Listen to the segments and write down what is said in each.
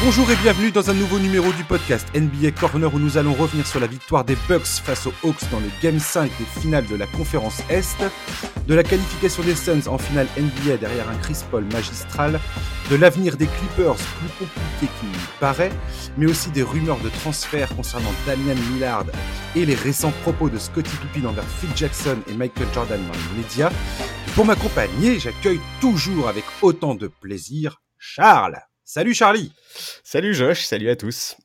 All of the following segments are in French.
Bonjour et bienvenue dans un nouveau numéro du podcast NBA Corner où nous allons revenir sur la victoire des Bucks face aux Hawks dans le Game 5 des finales de la conférence Est, de la qualification des Suns en finale NBA derrière un Chris Paul magistral, de l'avenir des Clippers plus compliqué qu'il n'y paraît, mais aussi des rumeurs de transfert concernant Damian Lillard et les récents propos de Scottie Pippen envers Phil Jackson et Michael Jordan dans les médias. pour m'accompagner, j'accueille toujours avec autant de plaisir Charles. Salut Charlie Salut Josh, salut à tous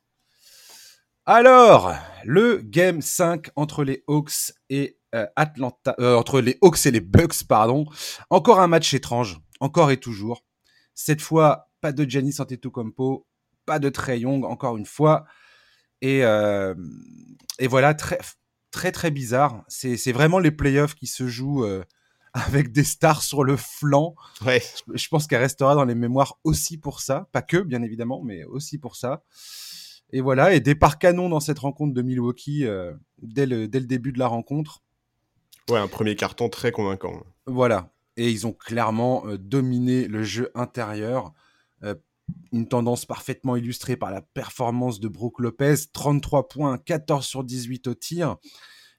Alors, le Game 5 entre les Hawks et euh, Atlanta, euh, entre les Hawks et les Bucks, pardon. Encore un match étrange, encore et toujours. Cette fois, pas de Giannis Antetokounmpo, pas de Trey Young, encore une fois. Et, euh, et voilà, très, très très bizarre. C'est vraiment les playoffs qui se jouent avec des stars sur le flanc. Ouais. Je, pense qu'elle restera dans les mémoires aussi pour ça. Pas que, bien évidemment, mais aussi pour ça. Et voilà, et départ canon dans cette rencontre de Milwaukee euh, dès, le, dès le début de la rencontre. Ouais, un premier carton très convaincant. Voilà. Et ils ont clairement euh, dominé le jeu intérieur. Euh, une tendance parfaitement illustrée par la performance de Brook Lopez. 33 points, 14 sur 18 au tir.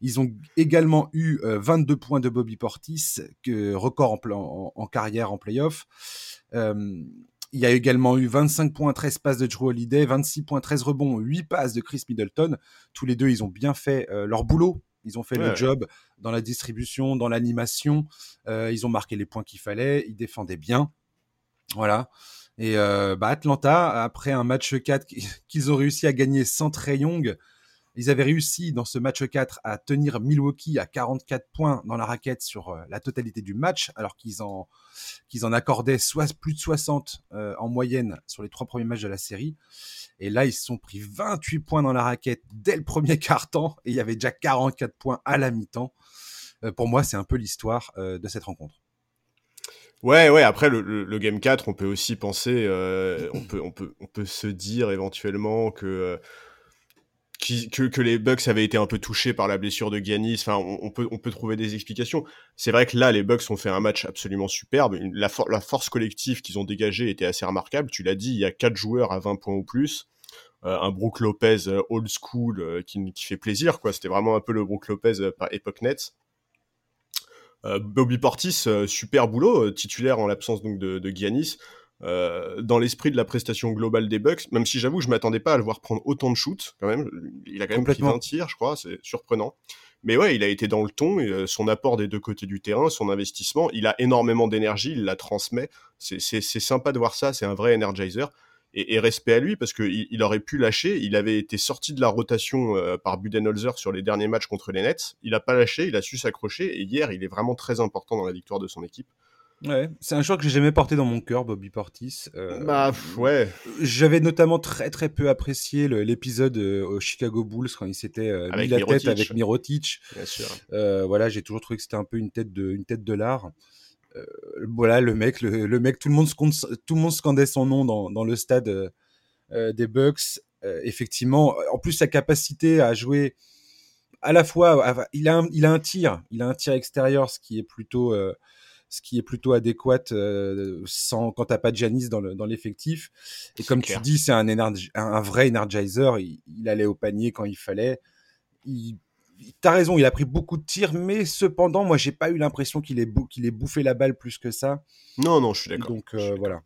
Ils ont également eu 22 euh, points de Bobby Portis, que, record en, carrière en playoff. Euh, il y a également eu 25 points, 13 passes de Drew Holiday, 26 points, 13 rebonds, 8 passes de Chris Middleton. Tous les deux, ils ont bien fait euh, leur boulot. Ils ont fait le job dans la distribution, dans l'animation. ils ont marqué les points qu'il fallait. Ils défendaient bien. Voilà. Et bah, Atlanta, après un match 4 qu'ils ont réussi à gagner sans Trey Young, ils avaient réussi dans ce match 4 à tenir Milwaukee à 44 points dans la raquette sur euh, la totalité du match, alors qu'ils en, accordaient plus de 60 euh, en moyenne sur les trois premiers matchs de la série. Et là, ils se sont pris 28 points dans la raquette dès le premier quart-temps, et il y avait déjà 44 points à la mi-temps. Euh, pour moi, c'est un peu l'histoire de cette rencontre. Ouais, ouais. Après le, game 4, on peut aussi penser, on peut, on peut, on peut se dire éventuellement que que, les Bucks avaient été un peu touchés par la blessure de Giannis. Enfin, on, peut, trouver des explications. C'est vrai que là, les Bucks ont fait un match absolument superbe. La, force collective qu'ils ont dégagée était assez remarquable. Tu l'as dit, il y a quatre joueurs à 20 points ou plus. Euh, un Brook Lopez euh, old school euh, qui, fait plaisir, quoi. C'était vraiment un peu le Brook Lopez par Epoch Nets. Bobby Portis, super boulot, titulaire en l'absence donc de, de Giannis. Euh, dans l'esprit de la prestation globale des Bucks, même si j'avoue, je m'attendais pas à le voir prendre autant de shoots quand même. Il a quand même pris 20 tirs, je crois, c'est surprenant. Mais ouais, il a été dans le ton, et, euh, son apport des deux côtés du terrain, son investissement, il a énormément d'énergie, il la transmet. C'est sympa de voir ça, c'est un vrai energizer. Et, respect à lui parce qu'il il aurait pu lâcher. Il avait été sorti de la rotation euh, par Budenholzer sur les derniers matchs contre les Nets. Il a pas lâché, il a su s'accrocher. Et hier, il est vraiment très important dans la victoire de son équipe. Ouais, c'est un joueur que j'ai jamais porté dans mon cœur, Bobby Portis. Euh, bah ouais. J'avais notamment très très peu apprécié l'épisode euh, au Chicago Bulls quand il s'était euh, mis la tête avec Mirotic. Bien sûr. voilà, j'ai toujours trouvé que c'était un peu une tête de une tête de l'art. voilà, le mec, le, mec, tout le monde tout le monde scandait son nom dans, dans le stade des Bucks. effectivement, en plus sa capacité à jouer à la fois, il a un, il a un tir, il a un tir extérieur, ce qui est plutôt ce qui est plutôt adéquat euh, sans, quand t'as pas de Janis dans, l'effectif. Et comme tu dis, c'est un, un, vrai energizer. Il, allait au panier quand il fallait. Il, T'as raison, il a pris beaucoup de tirs, mais cependant, moi, j'ai pas eu l'impression qu'il ait, qu'il ait bouffé la balle plus que ça. Non, non, je suis d'accord. Donc euh, voilà.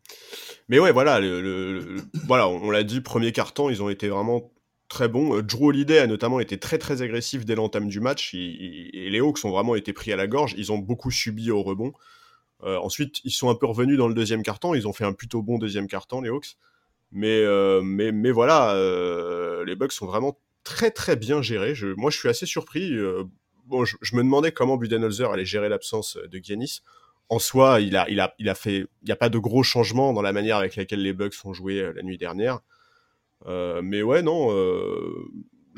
Mais ouais, voilà, le, voilà, on l'a dit, premier carton, ils ont été vraiment très bons. Euh, Drew Holiday a notamment été très très agressif dès l'entame du match. et les Hawks ont vraiment été pris à la gorge. Ils ont beaucoup subi au rebond. Euh, ensuite, ils sont un peu revenus dans le deuxième carton. Ils ont fait un plutôt bon deuxième carton, les Hawks. Mais, euh, mais, mais voilà, euh, les Bucks sont vraiment très très bien gérés. Moi, je suis assez surpris. bon, je, me demandais comment Budenholzer allait gérer l'absence de Giannis. En soi, il a, il a, il a fait, il n'y a pas de gros changements dans la manière avec laquelle les Bucks ont joué la nuit dernière. mais ouais, non,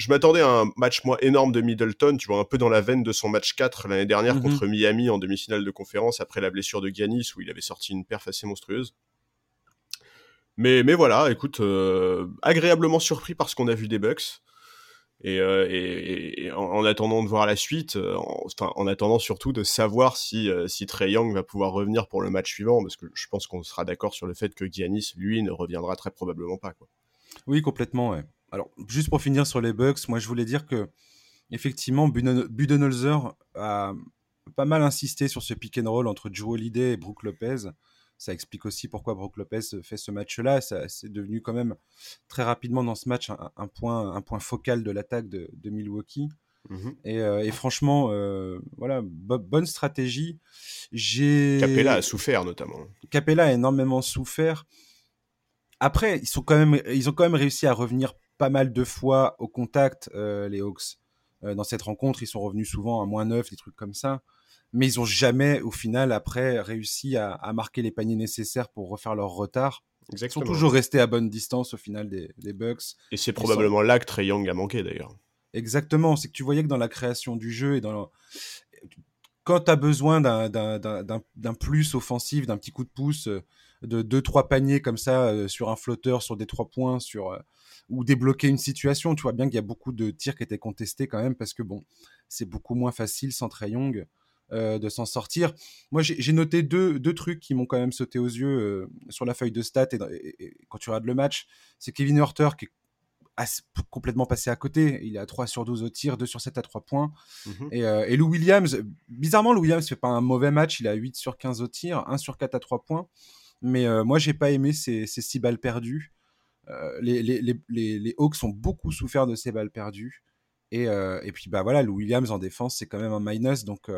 je m'attendais à un match moi énorme de Middleton, tu vois, un peu dans la veine de son match 4 l'année dernière mhm. contre Miami en demi-finale de conférence après la blessure de Giannis où il avait sorti une perf assez monstrueuse. Mais, mais voilà, écoute, euh, agréablement surpris par ce qu'on a vu des Bucks. Et, euh, en, attendant de voir la suite, euh, en, enfin, en attendant surtout de savoir si, si Trey Young va pouvoir revenir pour le match suivant, parce que je pense qu'on sera d'accord sur le fait que Giannis, lui, ne reviendra très probablement pas. Quoi. Oui, complètement. Ouais. Alors, juste pour finir sur les Bucks, moi je voulais dire que effectivement, Budenholzer a pas mal insisté sur ce pick and roll entre Joe Holiday et Brook Lopez. Ça explique aussi pourquoi Brook Lopez fait ce match-là. C'est devenu quand même très rapidement dans ce match un, point, un point focal de l'attaque de, Milwaukee. Mhm. Euh, et, franchement, euh, voilà, bonne stratégie. Capella a souffert notamment. Capella a énormément souffert. Après, ils, sont quand même, ils ont quand même réussi à revenir pas mal de fois au contact, euh, les Hawks. dans cette rencontre, ils sont revenus souvent à moins 9, des trucs comme ça mais ils ont jamais, au final, après, réussi à, marquer les paniers nécessaires pour refaire leur retard. Ils sont toujours restés à bonne distance au final des, Bucks. Et c'est probablement là que Trey Young a manqué d'ailleurs. Exactement, c'est que tu voyais que dans la création du jeu et dans quand tu as besoin d'un plus offensif, d'un petit coup de pouce, euh, de deux trois paniers comme ça euh, sur un flotteur, sur des trois points, sur euh, ou débloquer une situation, tu vois bien qu'il y a beaucoup de tirs qui étaient contestés quand même parce que bon, c'est beaucoup moins facile sans Trey Young. Euh, de s'en sortir. Moi, j'ai noté deux, deux, trucs qui m'ont quand même sauté aux yeux euh, sur la feuille de stats et, quand tu regardes le match. C'est Kevin Hurter qui est complètement passé à côté. Il est à 3 sur 12 au tir, 2 sur 7 à 3 points. Mhm. Euh, et, Lou Williams, bizarrement, Lou Williams fait pas un mauvais match. Il a 8 sur 15 au tir, 1 sur 4 à 3 points. Mais moi, j'ai pas aimé ces, ces 6 balles perdues. Les, les, les, les, Hawks ont beaucoup souffert de ces balles perdues. Et, et, puis bah voilà, Lou Williams en défense, c'est quand même un minus. Donc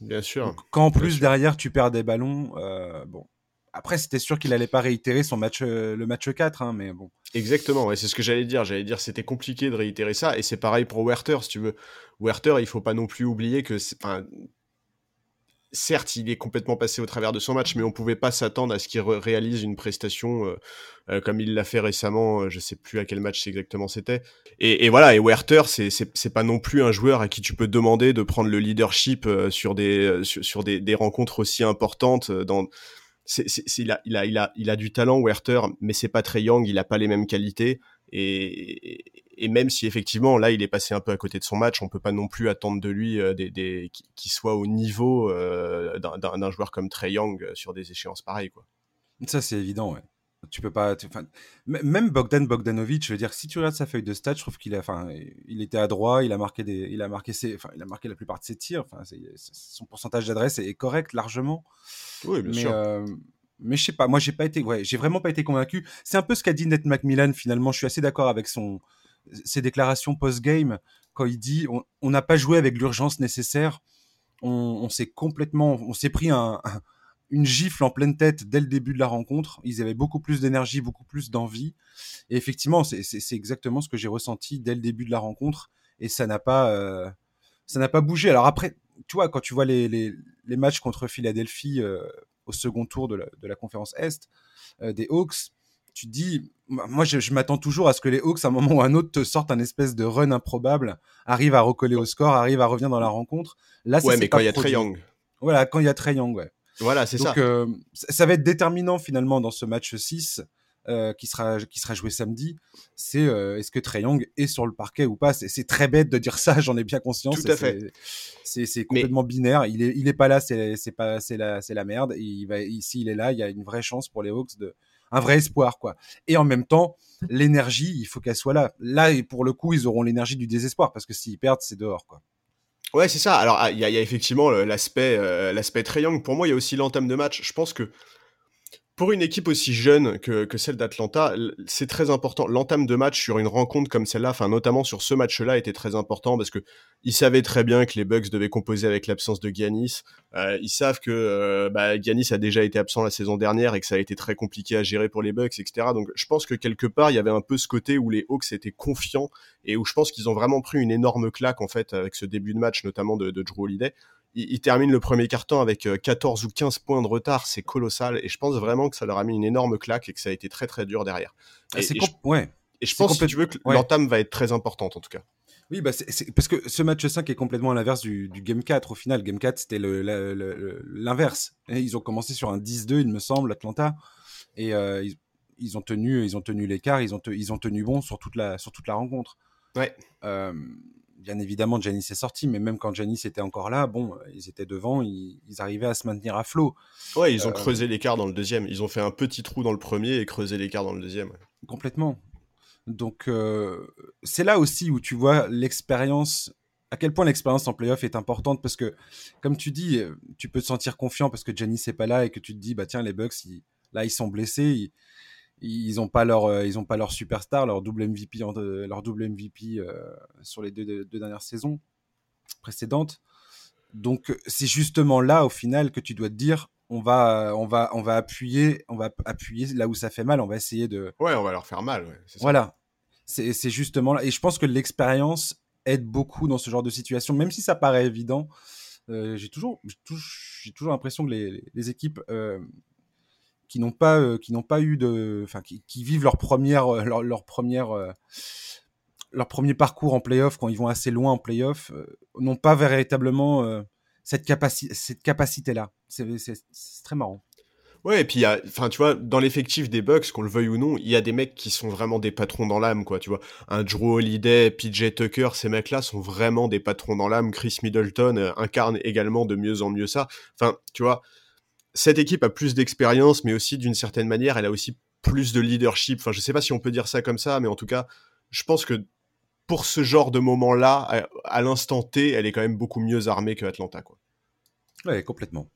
Bien sûr. quand en plus derrière tu perds des ballons, euh, bon. Après, c'était sûr qu'il allait pas réitérer son match, euh, le match 4, hein, mais bon. Exactement, c'est ce que j'allais dire. J'allais dire c'était compliqué de réitérer ça, et c'est pareil pour Werther, si tu veux. Werther, il faut pas non plus oublier que certes, il est complètement passé au travers de son match, mais on pouvait pas s'attendre à ce qu'il réalise une prestation euh, euh, comme il l'a fait récemment. Euh, je sais plus à quel match exactement c'était. Et, voilà, et Werther, c'est pas non plus un joueur à qui tu peux demander de prendre le leadership sur des sur, des, rencontres aussi importantes. Il, a, il, a, il, a, il a du talent, Werther, mais c'est pas très young, il a pas les mêmes qualités. Et même si effectivement là il est passé un peu à côté de son match, on peut pas non plus attendre de lui euh, des, qu'il soit au niveau euh, d'un joueur comme Trey Young euh, sur des échéances pareilles quoi. Ça c'est évident ouais. Tu peux pas, même Bogdan Bogdanovic, je veux dire, si tu regardes sa feuille de stats, je trouve qu'il a, enfin, il était à droit, il a marqué des, il a marqué ses, enfin, il a marqué la plupart de ses tirs, enfin, son pourcentage d'adresse est correct largement. Oui, bien sûr mais je sais pas, moi j'ai pas été, ouais, j'ai vraiment pas été convaincu. C'est un peu ce qu'a dit Ned McMillan finalement. Je suis assez d'accord avec son, ses déclarations post-game quand il dit on n'a pas joué avec l'urgence nécessaire, on, s'est complètement, on s'est pris un, une gifle en pleine tête dès le début de la rencontre. Ils avaient beaucoup plus d'énergie, beaucoup plus d'envie. Et effectivement, c'est exactement ce que j'ai ressenti dès le début de la rencontre. Et ça n'a pas, euh, ça n'a pas bougé. Alors après, tu vois, quand tu vois les, matchs contre Philadelphie euh, au second tour de la, de la conférence Est euh, des Hawks, tu te dis, moi, je, m'attends toujours à ce que les Hawks, à un moment ou à un autre, te sortent un espèce de run improbable, arrivent à recoller au score, arrivent à revenir dans la rencontre. Là, ouais, mais quand il y a Trey Young. Voilà, quand il y a Trey Young, ouais. Voilà, c'est ça. Donc, euh, ça va être déterminant finalement dans ce match 6 euh, qui, sera, qui sera joué samedi. C'est euh, est-ce que Trey Young est sur le parquet ou pas? C'est très bête de dire ça, j'en ai bien conscience. Tout à fait. C'est complètement binaire. Il est, il est pas là, c'est pas, c'est la, c'est la merde. il va, ici, il est là, il y a une vraie chance pour les Hawks de, un vrai espoir, quoi. Et en même temps, l'énergie, il faut qu'elle soit là. Là, pour le coup, ils auront l'énergie du désespoir parce que s'ils perdent, c'est dehors, quoi. Ouais, c'est ça. Alors, ah, il y, a effectivement l'aspect, euh, l'aspect triangle. Pour moi, il y a aussi l'entame de match. Je pense que pour une équipe aussi jeune que, que celle d'Atlanta, c'est très important. L'entame de match sur une rencontre comme celle-là, enfin notamment sur ce match-là, était très important parce que ils savaient très bien que les Bucks devaient composer avec l'absence de Giannis. Euh, ils savent que euh, bah, Giannis a déjà été absent la saison dernière et que ça a été très compliqué à gérer pour les Bucks, etc. Donc je pense que quelque part il y avait un peu ce côté où les Hawks étaient confiants et où je pense qu'ils ont vraiment pris une énorme claque en fait avec ce début de match, notamment de, de Drew Holiday il, termine le premier carton avec 14 euh, ou 15 points de retard, c'est colossal. Et je pense vraiment que ça leur a mis une énorme claque et que ça a été très très dur derrière. Ah, et, je, ouais. et je pense, si tu veux, que l'entame va être très importante en tout cas. Oui, bah c'est parce que ce match 5 est complètement à l'inverse du, Game 4. Au final, Game 4, c'était l'inverse. Ils ont commencé sur un 10-2, il me semble, Atlanta. Et euh, ils, ont tenu, ils ont tenu l'écart, ils ont, ils ont tenu bon sur toute la, sur toute la rencontre. Ouais. Euh, bien évidemment, Janis est sorti, mais même quand Janis était encore là, bon, ils étaient devant, ils, arrivaient à se maintenir à flot. Ouais, ils ont euh, creusé l'écart dans le deuxième. Ils ont fait un petit trou dans le premier et creusé l'écart dans le deuxième. Complètement. Donc, c'est là aussi où tu vois l'expérience, à quel point l'expérience en playoff est importante parce que, comme tu dis, tu peux te sentir confiant parce que Giannis n'est pas là et que tu te dis, bah tiens, les Bucks, là, ils sont blessés, ils, n'ont pas leur, ils ont pas leur superstar, leur double MVP, leur double MVP sur les deux, deux, dernières saisons précédentes. Donc, c'est justement là, au final, que tu dois te dire, on va, on va, on va appuyer, on va appuyer là où ça fait mal. On va essayer de. Ouais, on va leur faire mal. voilà, c'est justement là. Et je pense que l'expérience aide beaucoup dans ce genre de situation, même si ça paraît évident. Euh, j'ai toujours, j'ai toujours l'impression que les, les équipes euh, qui n'ont pas, euh, qui n'ont pas eu de, enfin, qui, vivent leur première, leur, leur première leur premier parcours en playoff, quand ils vont assez loin en playoff, n'ont pas véritablement cette, capacité cette capacité-là. C'est très marrant. Ouais, et puis, enfin, tu vois, dans l'effectif des Bucks, qu'on le veuille ou non, il y a des mecs qui sont vraiment des patrons dans l'âme, quoi, tu vois. Un Drew Holiday, PJ Tucker, ces mecs-là sont vraiment des patrons dans l'âme. Chris Middleton euh, incarne également de mieux en mieux ça. Enfin, tu vois, cette équipe a plus d'expérience, mais aussi, d'une certaine manière, elle a aussi plus de leadership. Enfin, je sais pas si on peut dire ça comme ça, mais en tout cas, je pense que pour ce genre de moment-là, à, l'instant T, elle est quand même beaucoup mieux armée que Atlanta. Quoi. Ouais, complètement.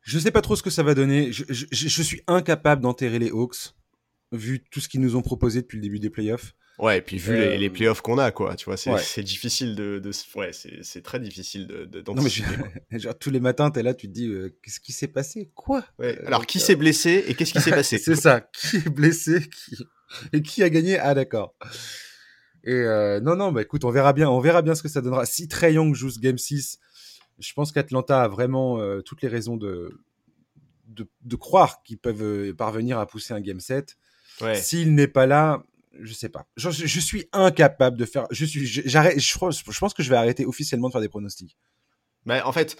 Je sais pas trop ce que ça va donner. Je, suis incapable d'enterrer les Hawks, vu tout ce qu'ils nous ont proposé depuis le début des playoffs. Ouais, et puis vu les, euh, playoffs qu'on a, quoi, tu vois, c'est difficile de, Ouais, c'est très difficile d'anticiper. De, genre, tous les matins, t'es là, tu te dis, euh, qu'est-ce qui s'est passé? Quoi? Ouais, euh, Alors, qui s'est blessé et qu'est-ce qui s'est passé? C'est ça, qui est blessé qui... et qui a gagné? Ah, d'accord. Et euh, non, non, bah écoute, on verra bien, on verra bien ce que ça donnera. Si Trey Young joue ce Game 6, je pense qu'Atlanta a vraiment euh, toutes les raisons de, de, croire qu'ils peuvent parvenir à pousser un Game 7. S'il n'est pas là, je sais pas. Je, suis incapable de faire. Je suis, j'arrête. Je, je, pense que je vais arrêter officiellement de faire des pronostics. Mais en fait,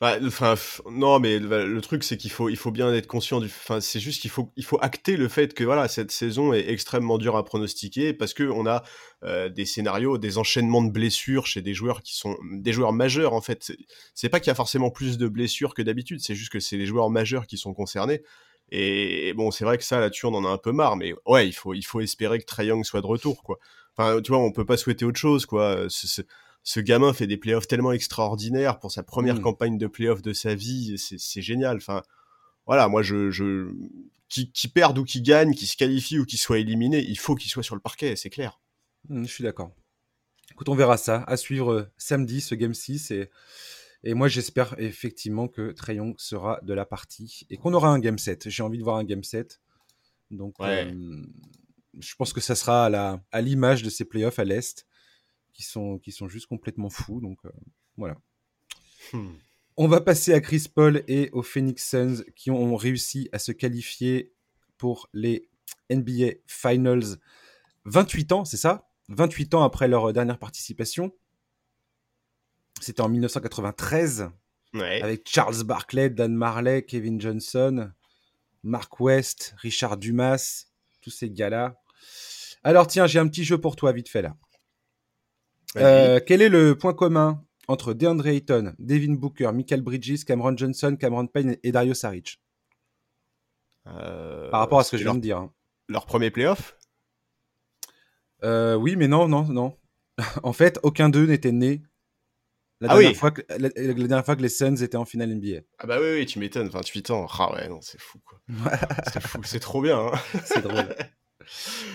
Enfin, non, mais le, truc c'est qu'il faut, il faut bien être conscient du. Enfin, c'est juste qu'il faut, il faut acter le fait que voilà, cette saison est extrêmement dure à pronostiquer parce que on a euh, des scénarios, des enchaînements de blessures chez des joueurs qui sont des joueurs majeurs en fait. C'est pas qu'il y a forcément plus de blessures que d'habitude, c'est juste que c'est les joueurs majeurs qui sont concernés. Et, bon, c'est vrai que ça là-dessus on en a un peu marre, mais ouais, il faut, il faut espérer que Trae Young soit de retour quoi. Enfin, tu vois, on peut pas souhaiter autre chose quoi ce gamin fait des playoffs tellement extraordinaires pour sa première mmh. campagne de playoffs de sa vie, c'est génial. Enfin, voilà, moi, je, je... Qui, qui, perde ou qui gagne, qui se qualifie ou qui soit éliminé, il faut qu'il soit sur le parquet, c'est clair. Mmh, je suis d'accord. Écoute, on verra ça. À suivre euh, samedi, ce Game 6. Et, et moi, j'espère effectivement que Trayon sera de la partie et qu'on aura un Game 7. J'ai envie de voir un Game 7. Donc, euh, je pense que ça sera à l'image de ces playoffs à l'Est qui sont, qui sont juste complètement fous. Donc euh, voilà. Hmm. On va passer à Chris Paul et aux Phoenix Suns qui ont réussi à se qualifier pour les NBA Finals. 28 ans, c'est ça? 28 ans après leur dernière participation. C'était en 1993. Avec Charles Barkley, Dan Marley, Kevin Johnson, Mark West, Richard Dumas, tous ces gars-là. Alors tiens, j'ai un petit jeu pour toi, vite fait là. Euh, quel est le point commun entre DeAndre Ayton, Devin Booker, Michael Bridges, Cameron Johnson, Cameron Payne et Dario Saric? Euh, Par rapport à ce que je viens de dire. Hein. Leur premier playoff? Euh, Oui, mais non, non, non. en fait, aucun d'eux n'était né la, ah dernière fois que, la, dernière fois que les Suns étaient en finale NBA. Ah bah oui, oui tu m'étonnes, 28 ans. Ah ouais, non, c'est fou quoi. c'est fou, c'est trop bien. Hein. c'est drôle.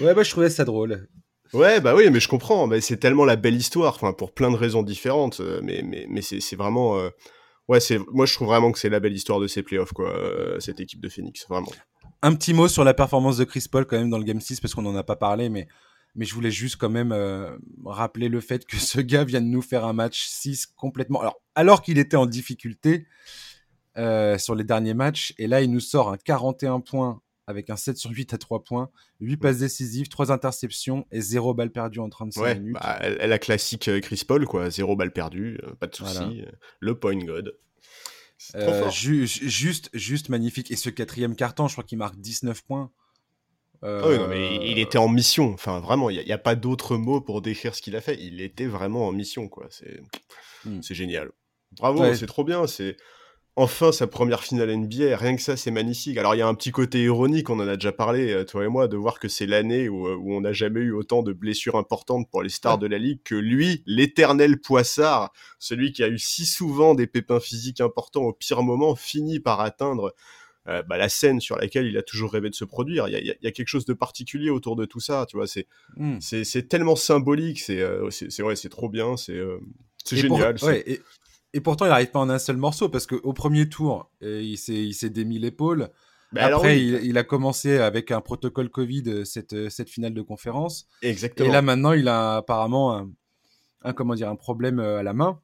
Ouais, bah je trouvais ça drôle. Ouais, bah oui, mais je comprends. Mais c'est tellement la belle histoire, enfin pour plein de raisons différentes. Euh, mais mais mais c'est vraiment. Euh, ouais, c'est moi je trouve vraiment que c'est la belle histoire de ces playoffs quoi. Euh, cette équipe de Phoenix, vraiment. Un petit mot sur la performance de Chris Paul quand même dans le Game 6 parce qu'on n'en a pas parlé, mais mais je voulais juste quand même rappeler le fait que ce gars vient de nous faire un match 6 complètement. Alors alors qu'il était en difficulté. sur les derniers matchs. Et là, il nous sort un 41 points avec un 7 sur 8 à 3 points, 8 passes décisives, 3 interceptions et 0 balle perdue en 35 minutes. Bah, la classique euh, Chris Paul, quoi. 0 balle perdue, euh, pas de souci. Euh, le point god. juste, juste magnifique. Et ce quatrième carton, je crois qu'il marque 19 points. Ah oui, non, mais il était en mission. Enfin, vraiment, il n'y a, pas d'autre mot pour décrire ce qu'il a fait. Il était vraiment en mission, quoi. C'est hmm. génial. Bravo, c'est trop bien. C'est enfin sa première finale NBA, rien que ça c'est magnifique. Alors il y a un petit côté ironique, on en a déjà parlé, euh, toi et moi, de voir que c'est l'année où, euh, où on n'a jamais eu autant de blessures importantes pour les stars de la ligue que lui, l'éternel poissard, celui qui a eu si souvent des pépins physiques importants au pire moment, finit par atteindre euh, bah, la scène sur laquelle il a toujours rêvé de se produire. Il y a, y a, quelque chose de particulier autour de tout ça, tu vois. C'est c'est tellement symbolique, c'est c'est ouais, c'est trop bien, c'est c'est génial. ouais, et pourtant, il n'arrive pas en un seul morceau parce qu'au premier tour, euh, il s'est démis l'épaule. Bah, Après, il, a commencé avec un protocole Covid euh, cette, euh, cette finale de conférence. Exactement. Et là, maintenant, il a apparemment un, comment dire, un problème à la main.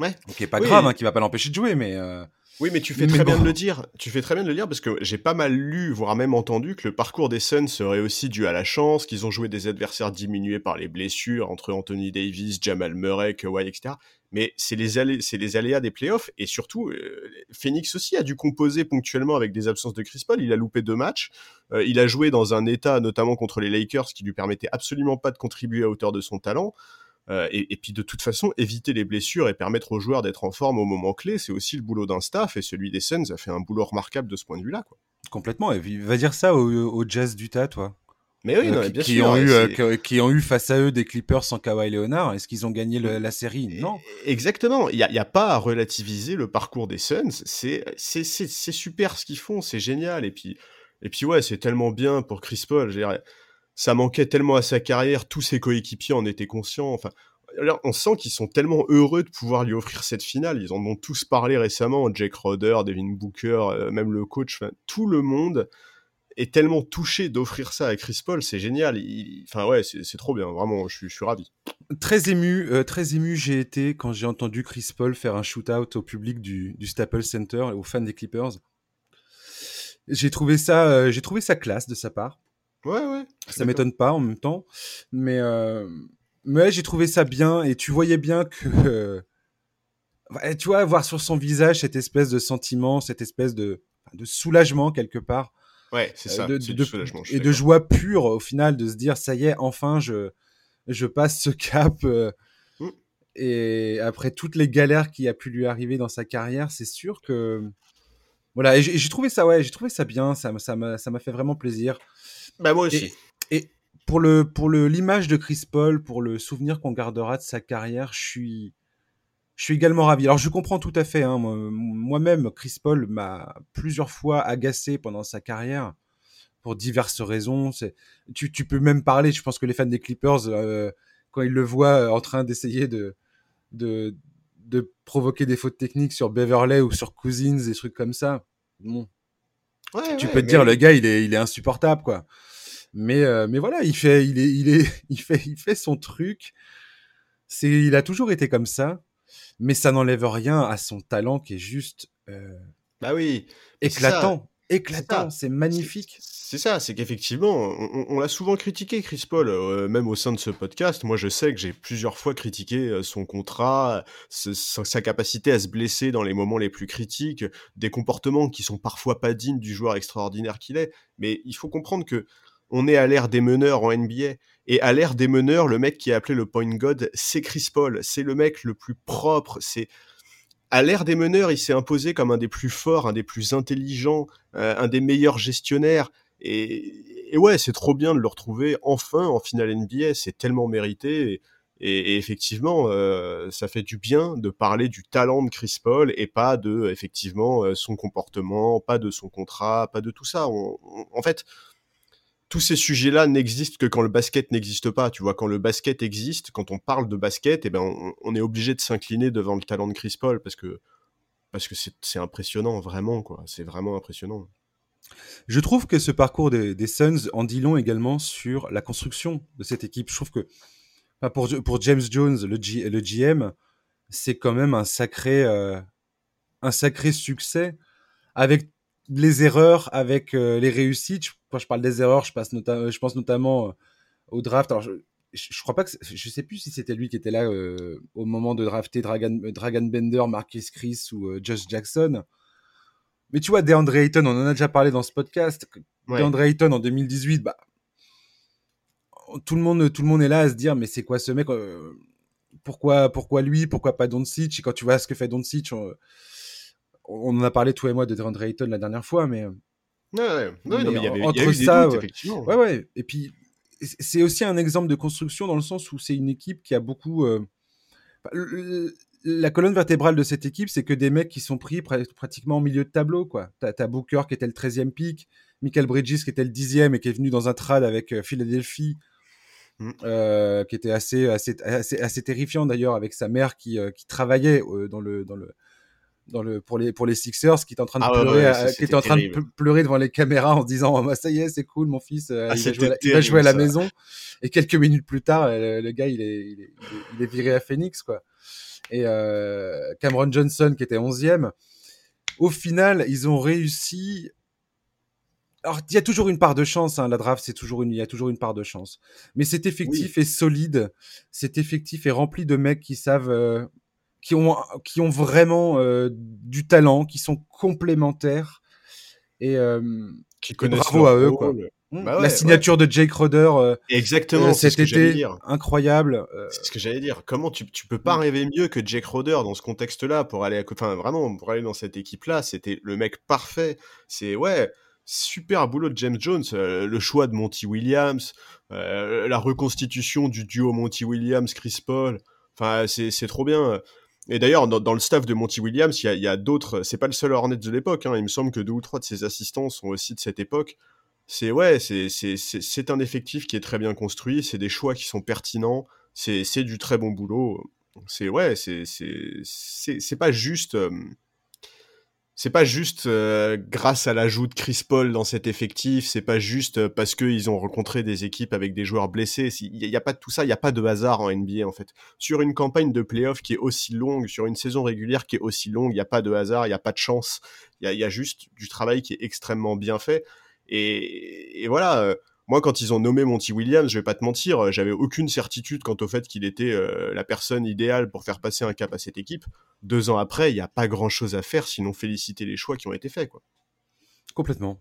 Ouais. Qui est pas grave, hein, qui va pas l'empêcher de jouer, mais. Oui, mais tu fais très bien de le dire. Tu fais très bien de le dire parce que j'ai pas mal lu, voire même entendu, que le parcours des Suns serait aussi dû à la chance, qu'ils ont joué des adversaires diminués par les blessures entre Anthony Davis, Jamal Murray, Kawhi, etc. Mais c'est les, les aléas des playoffs et surtout, euh, Phoenix aussi a dû composer ponctuellement avec des absences de Chris Paul. Il a loupé deux matchs. Euh, il a joué dans un état, notamment contre les Lakers, qui lui permettait absolument pas de contribuer à hauteur de son talent. Euh, et, puis de toute façon, éviter les blessures et permettre aux joueurs d'être en forme au moment clé, c'est aussi le boulot d'un staff, et celui des Suns a fait un boulot remarquable de ce point de vue-là. Complètement, et va dire ça au, Jazz d'Utah, toi. Mais oui, euh, bien qui, sûr. Ont eu, euh, qui, ont eu face à eux des Clippers sans Kawhi Leonard. Est-ce qu'ils ont gagné la série? Non. Exactement. Il n'y a, a, pas à relativiser le parcours des Suns. C'est super ce qu'ils font. C'est génial. Et puis, et puis ouais, c'est tellement bien pour Chris Paul. Ça manquait tellement à sa carrière. Tous ses coéquipiers en étaient conscients. Enfin, on sent qu'ils sont tellement heureux de pouvoir lui offrir cette finale. Ils en ont tous parlé récemment. Jake Roder, Devin Booker, euh, même le coach, tout le monde est tellement touché d'offrir ça à Chris Paul. C'est génial. Enfin ouais, c'est trop bien. Vraiment, je suis, ravi. Très ému, euh, très ému j'ai été quand j'ai entendu Chris Paul faire un shootout au public du, Staples Center et aux fans des Clippers. J'ai trouvé ça, euh, j'ai trouvé ça classe de sa part. Ouais, ouais. Ça m'étonne pas en même temps, mais mais j'ai trouvé ça bien et tu voyais bien que. tu vois, voir sur son visage cette espèce de sentiment, cette espèce de, de soulagement quelque part. Ouais, c'est ça. De, soulagement, et de joie pure au final, de se dire ça y est, enfin, je, je passe ce cap. Euh, mm. Et après toutes les galères qui a pu lui arriver dans sa carrière, c'est sûr que. Voilà, et j'ai trouvé ça, ouais, j'ai trouvé ça bien, ça m'a ça fait vraiment plaisir. Bah, moi aussi. et pour le pour le l'image de Chris Paul, pour le souvenir qu'on gardera de sa carrière, je suis je suis également ravi. Alors je comprends tout à fait. Hein, moi-même, Chris Paul m'a plusieurs fois agacé pendant sa carrière pour diverses raisons. Tu, tu peux même parler. Je pense que les fans des Clippers, euh, quand ils le voient en train d'essayer de, de de provoquer des fautes techniques sur Beverley ou sur Cousins, des trucs comme ça. Bon. Tu peux te dire le gars il est il est insupportable quoi. Mais, euh, mais voilà, il fait, il, est, il, est, il, fait, il fait son truc. C'est, il a toujours été comme ça, mais ça n'enlève rien à son talent qui est juste. Euh, bah oui. Éclatant. Éclatant, c'est magnifique. C'est ça, c'est qu'effectivement, on, l'a souvent critiqué, Chris Paul, euh, même au sein de ce podcast. Moi, je sais que j'ai plusieurs fois critiqué son contrat, sa, capacité à se blesser dans les moments les plus critiques, des comportements qui sont parfois pas dignes du joueur extraordinaire qu'il est. Mais il faut comprendre que on est à l'ère des meneurs en NBA. Et à l'ère des meneurs, le mec qui est appelé le point god, c'est Chris Paul. C'est le mec le plus propre. C'est à l'ère des meneurs, il s'est imposé comme un des plus forts, un des plus intelligents, euh, un des meilleurs gestionnaires. Et, ouais, c'est trop bien de le retrouver enfin en finale NBA. C'est tellement mérité. Et, effectivement, euh, ça fait du bien de parler du talent de Chris Paul et pas de effectivement euh, son comportement, pas de son contrat, pas de tout ça. en fait, tous ces sujets-là n'existent que quand le basket n'existe pas. Tu vois, quand le basket existe, quand on parle de basket, eh ben, on, est obligé de s'incliner devant le talent de Chris Paul parce que parce que c'est impressionnant, vraiment, quoi. C'est vraiment impressionnant. Je trouve que ce parcours des, Suns en dit long également sur la construction de cette équipe. Je trouve que pour, James Jones, le, GM, c'est quand même un sacré, euh, un sacré succès avec les erreurs, avec euh, les réussites quand je parle des erreurs, je, pense notamment euh, au draft. Alors, je, je, crois pas que je sais plus si c'était lui qui était là au moment de drafter Dragon, Dragon Bender, Marcus Chris ou Josh Jackson. Mais tu vois, DeAndre Ayton, on en a déjà parlé dans ce podcast. DeAndre Ayton en 2018, bah, tout le monde, tout le monde est là à se dire, mais c'est quoi ce mec pourquoi, pourquoi lui Pourquoi pas Doncic? Et quand tu vois ce que fait Doncic, on, on en a parlé toi et moi de DeAndre Ayton la dernière fois, mais. Ouais, ouais. entre ça. Ouais, ouais. Et puis, c'est aussi un exemple de construction dans le sens où c'est une équipe qui a beaucoup. La colonne vertébrale de cette équipe, c'est que des mecs qui sont pris pratiquement au milieu de tableau. quoi. T'as as Booker qui était le 13e pick, Michael Bridges qui était le 10e et qui est venu dans un trade avec Philadelphie Mmh. Euh, qui était assez, assez, assez, terrifiant d'ailleurs avec sa mère qui, euh, qui travaillait euh, dans le, dans le, dans le, pour, les, pour les Sixers, qui était en train de, ah pleurer, qui était en train de pleurer devant les caméras en se disant oh, ça y est, c'est cool, mon fils, ah, il, va jouer, à la, maison. Et quelques minutes plus tard, le, gars, il est, il est, il, est, viré à Phoenix. Quoi. Et Cameron Johnson, qui était 11e, au final, ils ont réussi. Alors, il y a toujours une part de chance, hein, la draft, c'est toujours une, il y a toujours une part de chance. Mais cet effectif est solide, cet effectif est rempli de mecs qui savent, euh, qui ont, qui ont vraiment euh, du talent, qui sont complémentaires. Et euh, qui connaissent bravo à eux, quoi. Mmh. Bah la signature de Jake Roder exactement cet été incroyable c'est ce que j'allais dire comment tu, tu peux pas mmh. rêver mieux que Jake Roder dans ce contexte là pour aller enfin vraiment pour aller dans cette équipe là c'était le mec parfait c'est ouais super boulot de James Jones, euh, le choix de Monty Williams, euh, la reconstitution du duo Monty Williams-Chris Paul. Enfin, c'est trop bien. Et d'ailleurs, dans, le staff de Monty Williams, il y a, d'autres. C'est pas le seul Hornet de l'époque. Hein, il me semble que deux ou trois de ses assistants sont aussi de cette époque. C'est ouais, c'est un effectif qui est très bien construit. C'est des choix qui sont pertinents. C'est du très bon boulot. C'est ouais, c'est pas juste. C'est pas juste grâce à l'ajout de Chris Paul dans cet effectif, c'est pas juste parce qu'ils ont rencontré des équipes avec des joueurs blessés. Il n'y a, pas de tout ça, il n'y a pas de hasard en NBA en fait. Sur une campagne de playoff qui est aussi longue, sur une saison régulière qui est aussi longue, il n'y a pas de hasard, il n'y a pas de chance. Il y a, juste du travail qui est extrêmement bien fait. Et, voilà. Euh, moi, quand ils ont nommé Monty Williams, je vais pas te mentir, euh, j'avais aucune certitude quant au fait qu'il était euh, la personne idéale pour faire passer un cap à cette équipe. Deux ans après, il n'y a pas grand chose à faire sinon féliciter les choix qui ont été faits, quoi. Complètement.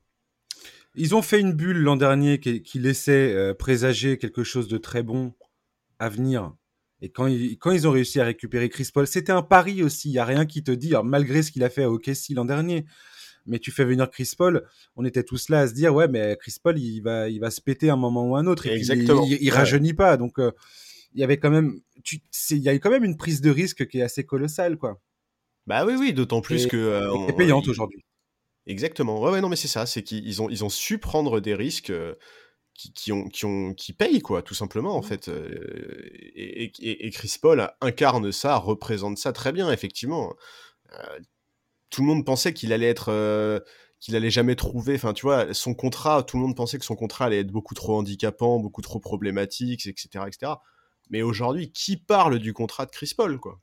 Ils ont fait une bulle l'an dernier qui, laissait présager quelque chose de très bon à venir. Et quand ils, quand ils ont réussi à récupérer Chris Paul, c'était un pari aussi. Il n'y a rien qui te dit, malgré ce qu'il a fait à OKC l'an dernier, mais tu fais venir Chris Paul, on était tous là à se dire ouais mais Chris Paul il va il va se péter un moment ou un autre et Exactement. il, il, rajeunit pas donc euh, il y avait quand même tu il y a eu quand même une prise de risque qui est assez colossale quoi. Bah oui oui d'autant plus que euh, payante aujourd'hui. Exactement ouais ouais non mais c'est ça c'est qu'ils ont ils ont su prendre des risques. Euh, qui, qui, ont, qui, ont, qui payent, quoi, tout simplement, en mmh. fait. Euh, et, et, et, Chris Paul incarne ça, représente ça très bien, effectivement tout le monde pensait qu'il allait être euh, qu'il allait jamais trouver enfin tu vois son contrat tout le monde pensait que son contrat allait être beaucoup trop handicapant beaucoup trop problématique etc etc mais aujourd'hui qui parle du contrat de Chris Paul quoi?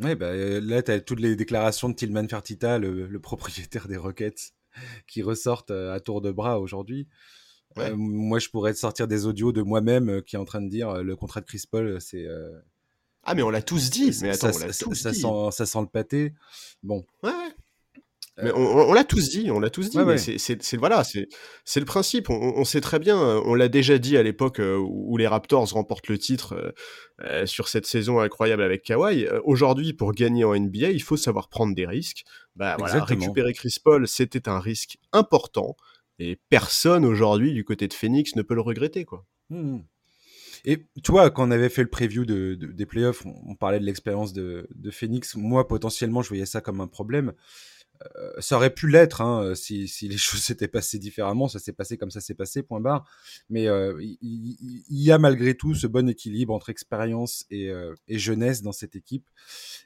Oui, bah, euh, là, tu as toutes les déclarations de Tillman Fertitta, le, propriétaire des Rockets, qui ressortent euh, à tour de bras aujourd'hui. moi, je pourrais sortir des audios de moi-même qui est en train de dire le contrat de Chris Paul, c'est ah, mais on l'a tous dit. Mais attends, ça, on tous ça, Sent, ça sent le pâté. Bon. Ouais. Mais on, l'a tous dit, on l'a tous dit. c'est voilà, c'est le principe. On, sait très bien. On l'a déjà dit à l'époque euh, où les Raptors remportent le titre euh, euh, sur cette saison incroyable avec Kawhi. Aujourd'hui, pour gagner en NBA, il faut savoir prendre des risques. Bah voilà, récupérer Chris Paul, c'était un risque important et personne aujourd'hui du côté de Phoenix ne peut le regretter quoi. Mmh. Et tu vois, quand on avait fait le preview de, des playoffs, on, parlait de l'expérience de, de, Phoenix. Moi, potentiellement, je voyais ça comme un problème. Euh, ça aurait pu l'être hein, si, si, les choses s'étaient passées différemment. Ça s'est passé comme ça s'est passé, point barre. Mais euh, il, y a malgré tout ce bon équilibre entre expérience et, euh, et jeunesse dans cette équipe.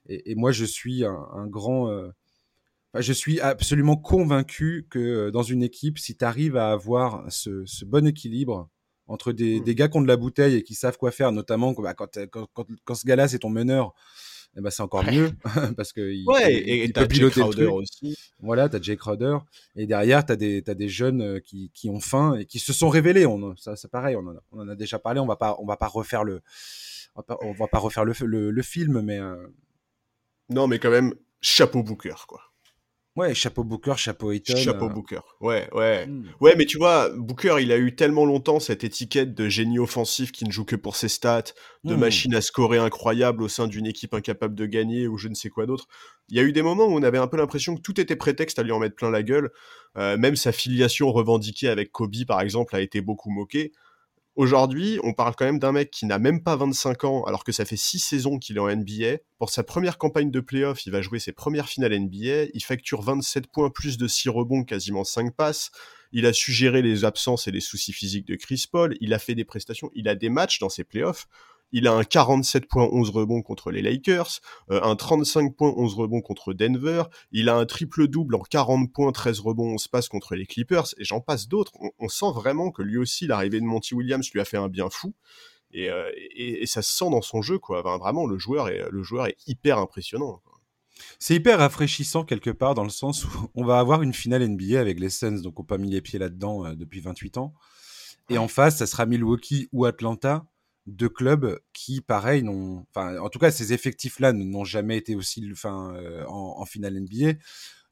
Et, et moi, je suis un, un grand. Euh, je suis absolument convaincu que dans une équipe, si tu arrives à avoir ce, ce bon équilibre entre des, mmh. des, gars qui ont de la bouteille et qui savent quoi faire, notamment bah, quand, quand, quand, quand, ce gars-là c'est ton meneur, eh ben, c'est encore mieux parce que il, ouais, et, il peut piloter le truc. Aussi. Voilà, t'as Jake Crowder et derrière t'as des t'as des jeunes euh, qui, qui ont faim et qui se sont révélés. On, ça c'est pareil, on en, a, on en a déjà parlé. On va pas on va pas refaire le on va pas, on va pas refaire le, le, le film, mais euh... non, mais quand même chapeau Booker quoi. Ouais, chapeau Booker, chapeau Ayton. Chapeau euh, Booker. Ouais, ouais. hmm. Ouais, mais tu vois, Booker, il a eu tellement longtemps cette étiquette de génie offensif qui ne joue que pour ses stats, de Hmm. machine à scorer incroyable au sein d'une équipe incapable de gagner ou je ne sais quoi d'autre. Il y a eu des moments où on avait un peu l'impression que tout était prétexte à lui en mettre plein la gueule. Euh, même sa filiation revendiquée avec Kobe, par exemple, a été beaucoup moquée. Aujourd'hui, on parle quand même d'un mec qui n'a même pas 25 ans, alors que ça fait 6 saisons qu'il est en NBA. Pour sa première campagne de playoff, il va jouer ses premières finales NBA. Il facture 27 points, plus de 6 rebonds, quasiment 5 passes. Il a su gérer les absences et les soucis physiques de Chris Paul. Il a fait des prestations. Il a des matchs dans ses playoffs. Il a un 47 points, 11 rebonds contre les Lakers, euh, un 35 points, 11 rebonds contre Denver. Il a un triple-double en 40 points, 13 rebonds, 11 passes contre les Clippers. Et j'en passe d'autres. On, on sent vraiment que lui aussi, l'arrivée de Monty Williams lui a fait un bien fou. Et, euh, et, et ça se sent dans son jeu, quoi. Enfin, vraiment, le joueur est, le joueur est hyper impressionnant. quoi. C'est hyper rafraîchissant quelque part dans le sens où on va avoir une finale NBA avec les Suns, donc on n'a pas mis les pieds là-dedans euh, depuis 28 ans. Et en face, ça sera Milwaukee ou Atlanta, deux clubs qui, pareil, n'ont, enfin, en tout cas, ces effectifs-là n'ont jamais été aussi, enfin, euh, en, en finale NBA.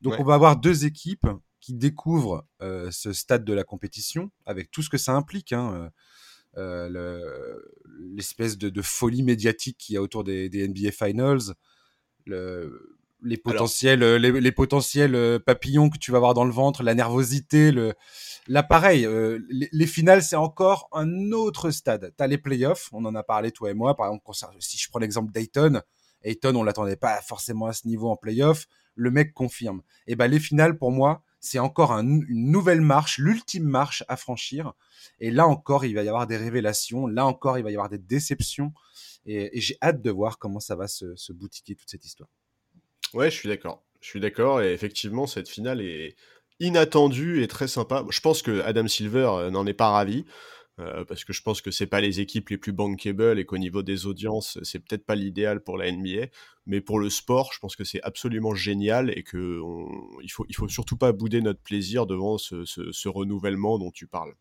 Donc, Ouais. on va avoir deux équipes qui découvrent euh, ce stade de la compétition avec tout ce que ça implique. Hein, euh, le- l'espèce de, de folie médiatique qu'il y a autour des, des NBA Finals, le- les potentiels, euh, les, les potentiels euh, papillons que tu vas avoir dans le ventre, la nervosité, le, là pareil, euh, les, les finales c'est encore un autre stade. T'as les playoffs, on en a parlé toi et moi, par exemple, si je prends l'exemple d'Ayton, Ayton on l'attendait pas forcément à ce niveau en playoff, le mec confirme. Et ben les finales pour moi c'est encore un- une nouvelle marche, l'ultime marche à franchir. Et là encore, il va y avoir des révélations. Là encore, il va y avoir des déceptions. Et, et j'ai hâte de voir comment ça va se, se boutiquer toute cette histoire. Ouais, je suis d'accord. Je suis d'accord. Et effectivement, cette finale est inattendue et très sympa. Je pense que Adam Silver euh, n'en est pas ravi. euh, parce que je pense que c'est pas les équipes les plus bankable et qu'au niveau des audiences, c'est peut-être pas l'idéal pour la NBA. Mais pour le sport, je pense que c'est absolument génial et que on- faut, faut surtout pas bouder notre plaisir devant ce, renouvellement dont tu parles.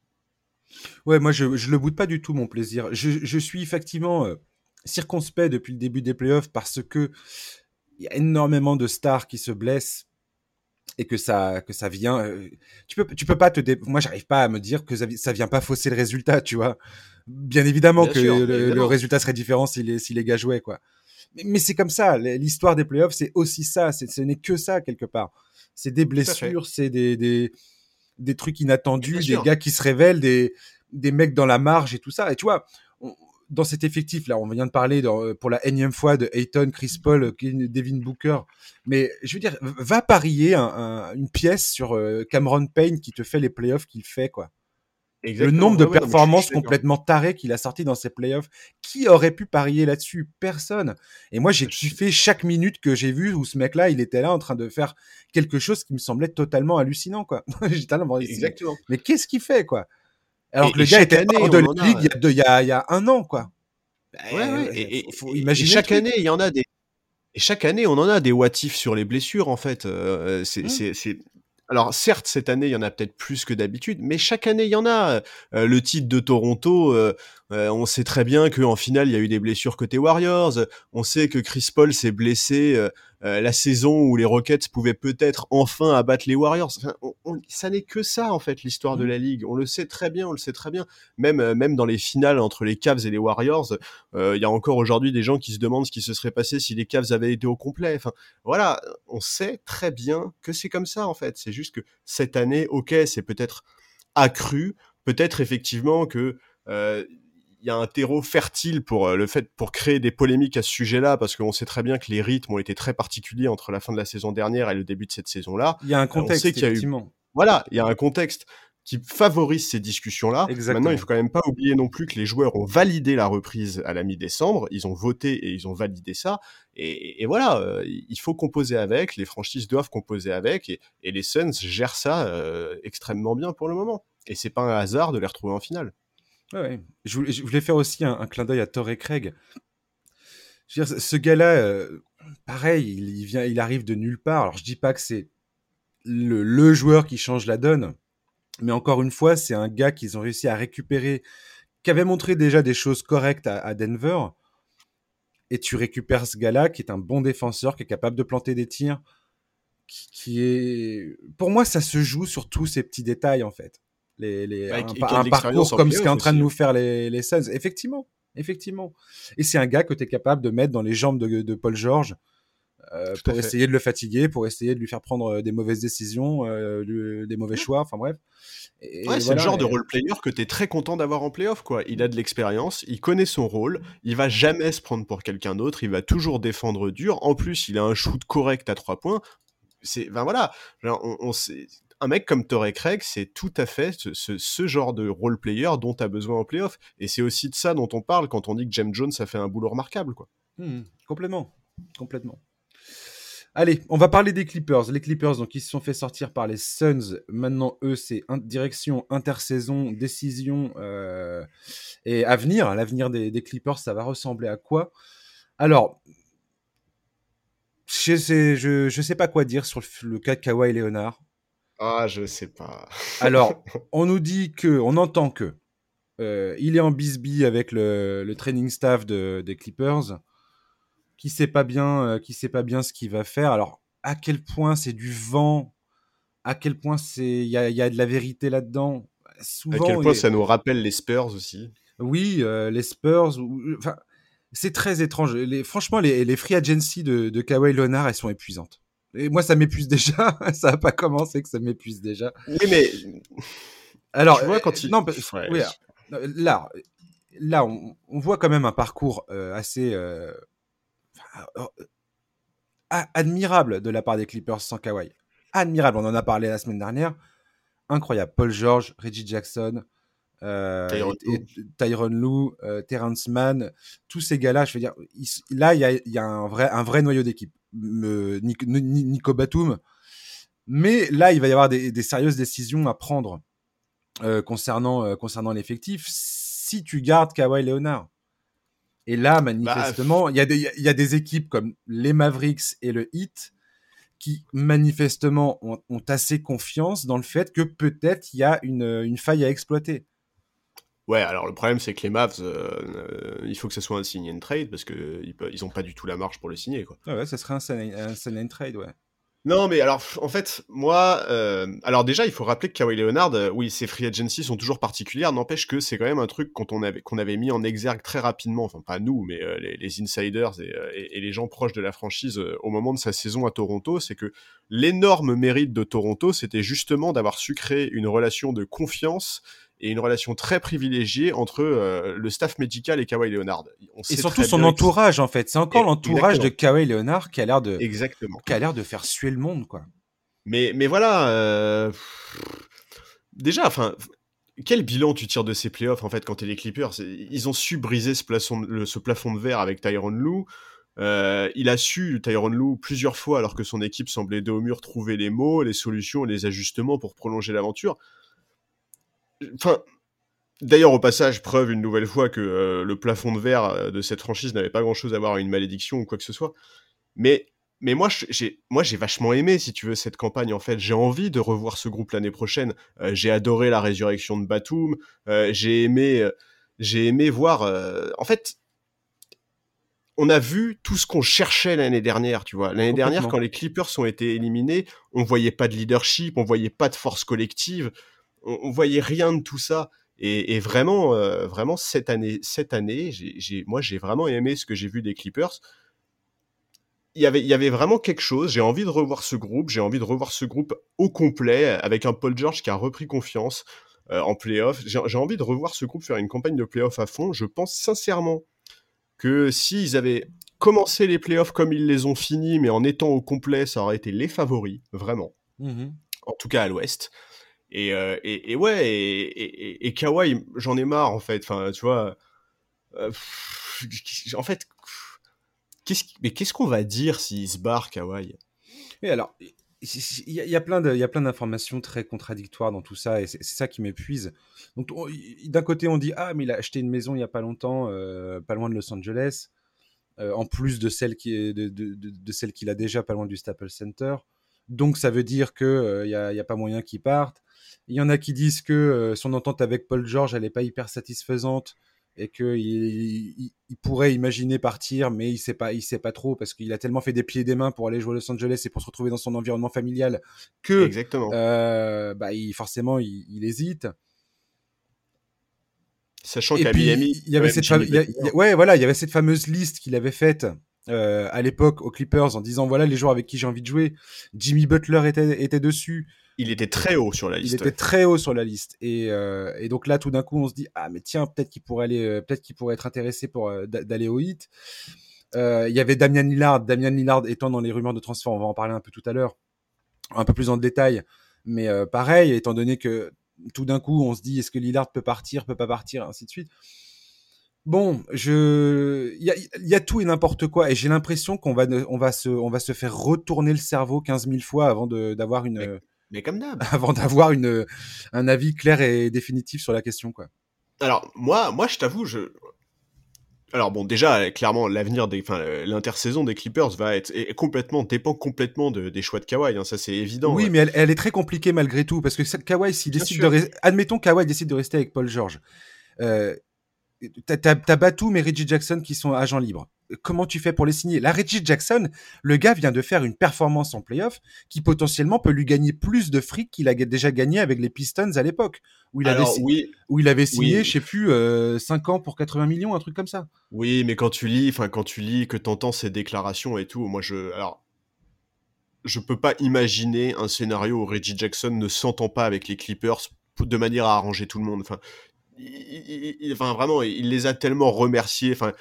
Ouais, moi, je, je le boude pas du tout, mon plaisir. Je, je suis effectivement euh, circonspect depuis le début des playoffs parce que il y a énormément de stars qui se blessent et que ça, que ça vient. euh, tu peux, tu peux pas te. dé- Moi, j'arrive pas à me dire que ça, ça vient pas fausser le résultat, tu vois. Bien évidemment Bien que sûr, le, résultat serait différent si les, si les gars jouaient, quoi. Mais, mais c'est comme ça. L'histoire des playoffs, c'est aussi ça. C'est- Ce n'est que ça, quelque part. C'est des blessures, c'est des, des, des trucs inattendus, des gars qui se révèlent, des, des mecs dans la marge et tout ça. Et tu vois, dans cet effectif, là, on vient de parler dans- pour la énième fois de Ayton, Chris Paul, Devin Booker. Mais je veux dire, va parier un- un- une pièce sur euh, Cameron Payne qui te fait les playoffs qu'il fait, quoi. Le nombre de Ouais, mais performances complètement tarées qu'il a sorti dans ses playoffs. Qui aurait pu parier là-dessus? Personne. Et moi, j'ai kiffé chaque minute que j'ai vu où ce mec-là, il était là en train de faire quelque chose qui me semblait totalement hallucinant, quoi. J'étais là, bon, Exactement. mais qu'est-ce qu'il fait, quoi? Alors Et- que le gars était année, hors de la a, ligue il y a, deux- il y a- il y a un an, quoi. Ouais, ouais, Euh, et, faut- imaginer et chaque année, il y en a des. Et chaque année, on en a des what if sur les blessures, en fait. Euh, c'est, Mm. c'est, c'est- Alors, certes, cette année, il y en a peut-être plus que d'habitude, mais chaque année, il y en a. Euh, le titre de Toronto, euh, euh, on sait très bien qu'en finale, il y a eu des blessures côté Warriors. On sait que Chris Paul s'est blessé euh, euh, la saison où les Rockets pouvaient peut-être enfin abattre les Warriors. Enfin, on- on- ça n'est que ça, en fait, l'histoire de Mm. la Ligue. On le sait très bien, on le sait très bien. Même, euh, même dans les finales entre les Cavs et les Warriors, euh, il y a encore aujourd'hui des gens qui se demandent ce qui se serait passé si les Cavs avaient été au complet. Enfin, voilà, on sait très bien que c'est comme ça en fait. C'est juste que cette année, ok, c'est peut-être accru, peut-être effectivement que euh, il y a un terreau fertile pour euh, le fait pour créer des polémiques à ce sujet-là, parce qu'on sait très bien que les rythmes ont été très particuliers entre la fin de la saison dernière et le début de cette saison-là. Il y a un on contexte, sait qu'il y a eu effectivement. Voilà, il y a un contexte qui favorise ces discussions-là. Maintenant, il faut quand même pas oublier non plus que les joueurs ont validé la reprise à la mi-décembre, ils ont voté et ils ont validé ça. Et, et voilà, euh, il faut composer avec, les franchises doivent composer avec, et, et les Suns gèrent ça euh, extrêmement bien pour le moment. Et c'est pas un hasard de les retrouver en finale. Je, voulais, faire aussi un, clin d'œil à Torrey Craig. Je veux dire, ce gars-là, euh, pareil, il, vient, il arrive de nulle part. Alors, je dis pas que c'est le, joueur qui change la donne, mais encore une fois, c'est un gars qu'ils ont réussi à récupérer, qui avait montré déjà des choses correctes à, à Denver. Et tu récupères ce gars-là qui est un bon défenseur, qui est capable de planter des tirs, qui, est. Pour moi, ça se joue sur tous ces petits détails, en fait. Les, les, un, parcours comme ce qu'est en train de nous faire les, les Suns. Effectivement, effectivement. Et c'est un gars que tu es capable de mettre dans les jambes de, de Paul George euh, pour essayer de le fatiguer, pour essayer de lui faire prendre euh, des mauvaises décisions, euh, des mauvais choix, enfin bref. ouais, c'est le genre de role player que tu es très content d'avoir en playoff. Quoi. Il a de l'expérience, il connaît son rôle, il va jamais se prendre pour quelqu'un d'autre, il va toujours défendre dur. En plus, il a un shoot correct à trois points. C'est, ben voilà, on, on un mec comme Torrey Craig, c'est tout à fait ce, genre de role player dont tu as besoin en playoff. Et c'est aussi de ça dont on parle quand on dit que James Jones a fait un boulot remarquable. Quoi. Mmh, complètement. Complètement. Allez, on va parler des Clippers. Les Clippers, donc, ils se sont fait sortir par les Suns. Maintenant, eux, c'est direction intersaison, décision euh, et avenir. L'avenir des, Clippers, ça va ressembler à quoi? Alors, je sais, je, sais pas quoi dire sur le, cas de Kawhi Leonard. Ah, je sais pas. Alors, on nous dit que, on entend que, euh, il est en bisbee avec le, training staff des Clippers qui sait pas bien, euh, qui sait pas bien ce qu'il va faire. Alors, à quel point c'est du vent, à quel point c'est, il y a, de la vérité là-dedans? Souvent, à quel point ça nous rappelle les Spurs aussi. Oui, euh, les Spurs. Enfin, c'est très étrange. Les, franchement, les, les free agency de, de Kawhi Leonard, elles sont épuisantes. Et moi, ça m'épuise déjà. ça n'a pas commencé que ça m'épuise déjà. Oui, mais. Alors, tu vois, quand il. Non, là, là, on, voit quand même un parcours euh, assez euh, admirable de la part des Clippers sans Kawhi. Admirable, on en a parlé la semaine dernière. Incroyable. Paul George, Reggie Jackson, euh, Tyron Lou, euh, Terrence Mann, tous ces gars-là, je veux dire, là, il y a, un, vrai, un vrai noyau d'équipe. Nico, Batum. Mais là, il va y avoir des, sérieuses décisions à prendre concernant, concernant l'effectif si tu gardes Kawhi Leonard. Et là, bah, manifestement, il y, y, a des équipes comme les Mavericks et le Heat qui manifestement ont, assez confiance dans le fait que peut-être il y a une, faille à exploiter. Ouais, alors le problème c'est que les Mavs, euh, il faut que ce soit un sign and trade parce qu'ils ils ont pas du tout la marge pour le signer. Quoi. Ah ouais, ça serait un sign, un trade, ouais. Non, mais alors, en fait, moi, euh, alors déjà, il faut rappeler que Kawhi Leonard, euh, oui, ses free agency sont toujours particulières, n'empêche que c'est quand même un truc qu'on avait, qu'on avait mis en exergue très rapidement, enfin pas nous, mais euh, les, insiders et, les gens proches de la franchise au moment de sa saison à Toronto, c'est que l'énorme mérite de Toronto, c'était justement d'avoir su créer une relation de confiance et une relation très privilégiée entre euh, le staff médical et Kawhi Leonard. et surtout son entourage en fait. C'est encore l'entourage de Kawhi Leonard qui a l'air de exactement qui a l'air de faire suer le monde quoi. Mais mais voilà. Euh, déjà, enfin. Quel bilan tu tires de ces playoffs en fait quand t'es les Clippers? Ils ont su briser ce plafond, ce plafond de verre avec Tyron Lou. Euh, il a su, Tyron Lou, plusieurs fois, alors que son équipe semblait dos au mur, trouver les mots, les solutions, les ajustements pour prolonger l'aventure. Enfin, D'ailleurs, au passage, preuve une nouvelle fois que euh, le plafond de verre euh, de cette franchise n'avait pas grand-chose à voir avec une malédiction ou quoi que ce soit. Mais, mais moi, j'ai, moi, j'ai vachement aimé, si tu veux, cette campagne. En fait, j'ai envie de revoir ce groupe l'année prochaine. Euh, j'ai adoré la résurrection de Batum. j'ai aimé, j'ai aimé voir. en fait, on a vu tout ce qu'on cherchait l'année dernière, tu vois. L'année dernière, quand les Clippers ont été éliminés, on voyait pas de leadership, on voyait pas de force collective on, voyait rien de tout ça. Et, vraiment, euh, vraiment cette année, cette année, j'ai, moi j'ai vraiment aimé ce que j'ai vu des Clippers. Il y avait, il y avait vraiment quelque chose. J'ai envie de revoir ce groupe. J'ai envie de revoir ce groupe au complet avec un Paul George qui a repris confiance euh, en playoff. J'ai, j'ai envie de revoir ce groupe faire une campagne de playoff à fond. Je pense sincèrement que s'ils avaient commencé les playoffs comme ils les ont finis, mais en étant au complet, ça aurait été les favoris, vraiment. Mmh en tout cas à l'Ouest. Euh, et, et, ouais, et, et, Kawhi, j'en ai marre en fait. Enfin, tu vois. Euh, en fait, qu'est-ce, mais qu'est-ce qu'on va dire s'il se barre, Kawhi? Et alors, il y, a plein de, il y a plein d'informations très contradictoires dans tout ça, et c'est, ça qui m'épuise. Donc, d'un côté, on dit ah, mais il a acheté une maison il y a pas longtemps, euh, pas loin de Los Angeles, en plus de celle qui de, celle qu'il a déjà pas loin du Staples Center. Donc, ça veut dire que il y a, y a pas moyen qu'il parte. Il y en a qui disent que euh, son entente avec Paul George, elle n'est pas hyper satisfaisante et que il, pourrait imaginer partir, mais il sait pas, il sait pas trop parce qu'il a tellement fait des pieds et des mains pour aller jouer à Los Angeles et pour se retrouver dans son environnement familial que Exactement. Euh, bah, il, forcément il, hésite. Sachant qu'à Miami, il y avait cette ouais voilà, il y avait cette fameuse liste qu'il avait faite euh, à l'époque aux Clippers en disant voilà les joueurs avec qui j'ai envie de jouer. Jimmy Butler était, était dessus. Il était très haut sur la liste. Il était très haut sur la liste. Et, euh, et donc là, tout d'un coup, on se dit ah mais tiens peut-être qu'il pourrait aller, euh, peut-être qu'il pourrait être intéressé pour d'aller au hit. Il y avait Damian Lillard. Damian Lillard étant dans les rumeurs de transfert, on va en parler un peu tout à l'heure, un peu plus en détail. Mais pareil, étant donné que tout d'un coup, on se dit est-ce que Lillard peut partir, peut pas partir, ainsi de suite. Bon, je, il y a, tout et n'importe quoi, et j'ai l'impression qu'on va, on va se, on va se faire retourner le cerveau 15 000 fois avant d'avoir une, mais, comme d'hab, avant d'avoir une, un avis clair et définitif sur la question, quoi. Alors moi, moi, je t'avoue, je, alors bon, déjà, clairement, l'avenir des, enfin, l'intersaison des Clippers va être complètement dépend complètement des choix de Kawhi. Hein, ça, c'est évident. Oui, mais elle, est très compliquée malgré tout parce que Kawhi, s'il décide de, admettons Kawhi décide de rester avec Paul George, euh, T'as Batum et Reggie Jackson qui sont agents libres. Comment tu fais pour les signer? La Reggie Jackson, le gars vient de faire une performance en playoff qui potentiellement peut lui gagner plus de fric qu'il a déjà gagné avec les Pistons à l'époque, où, il avait oui, où il avait signé, je sais plus, 5 euh, ans pour 80 millions, un truc comme ça. Oui, mais quand tu lis, enfin quand tu lis, que t'entends ces déclarations et tout, moi je, alors, je peux pas imaginer un scénario où Reggie Jackson ne s'entend pas avec les Clippers de manière à arranger tout le monde. Enfin, il, enfin vraiment, il les a tellement remerciés. Enfin,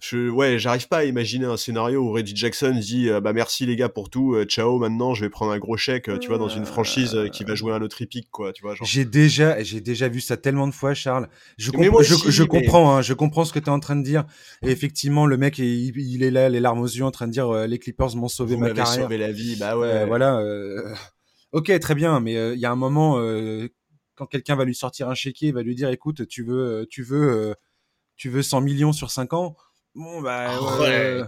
je, ouais, j'arrive pas à imaginer un scénario où Reggie Jackson dit euh, bah merci les gars pour tout, euh, ciao maintenant je vais prendre un gros chèque, euh, tu vois dans une franchise qui va jouer un autre épique quoi, tu vois. J'ai déjà, j'ai déjà vu ça tellement de fois, Charles. Je, je, comprends, hein, je comprends ce que tu es en train de dire. Et effectivement, le mec, il, est là, les larmes aux yeux, en train de dire les Clippers m'ont sauvé ma carrière, sauvé la vie, bah ouais. voilà. Ok, très bien, mais il y a un moment quand quelqu'un va lui sortir un chéquier, va lui dire écoute, tu veux, tu veux, tu veux 100 millions sur 5 ans. Bon, bah. Euh,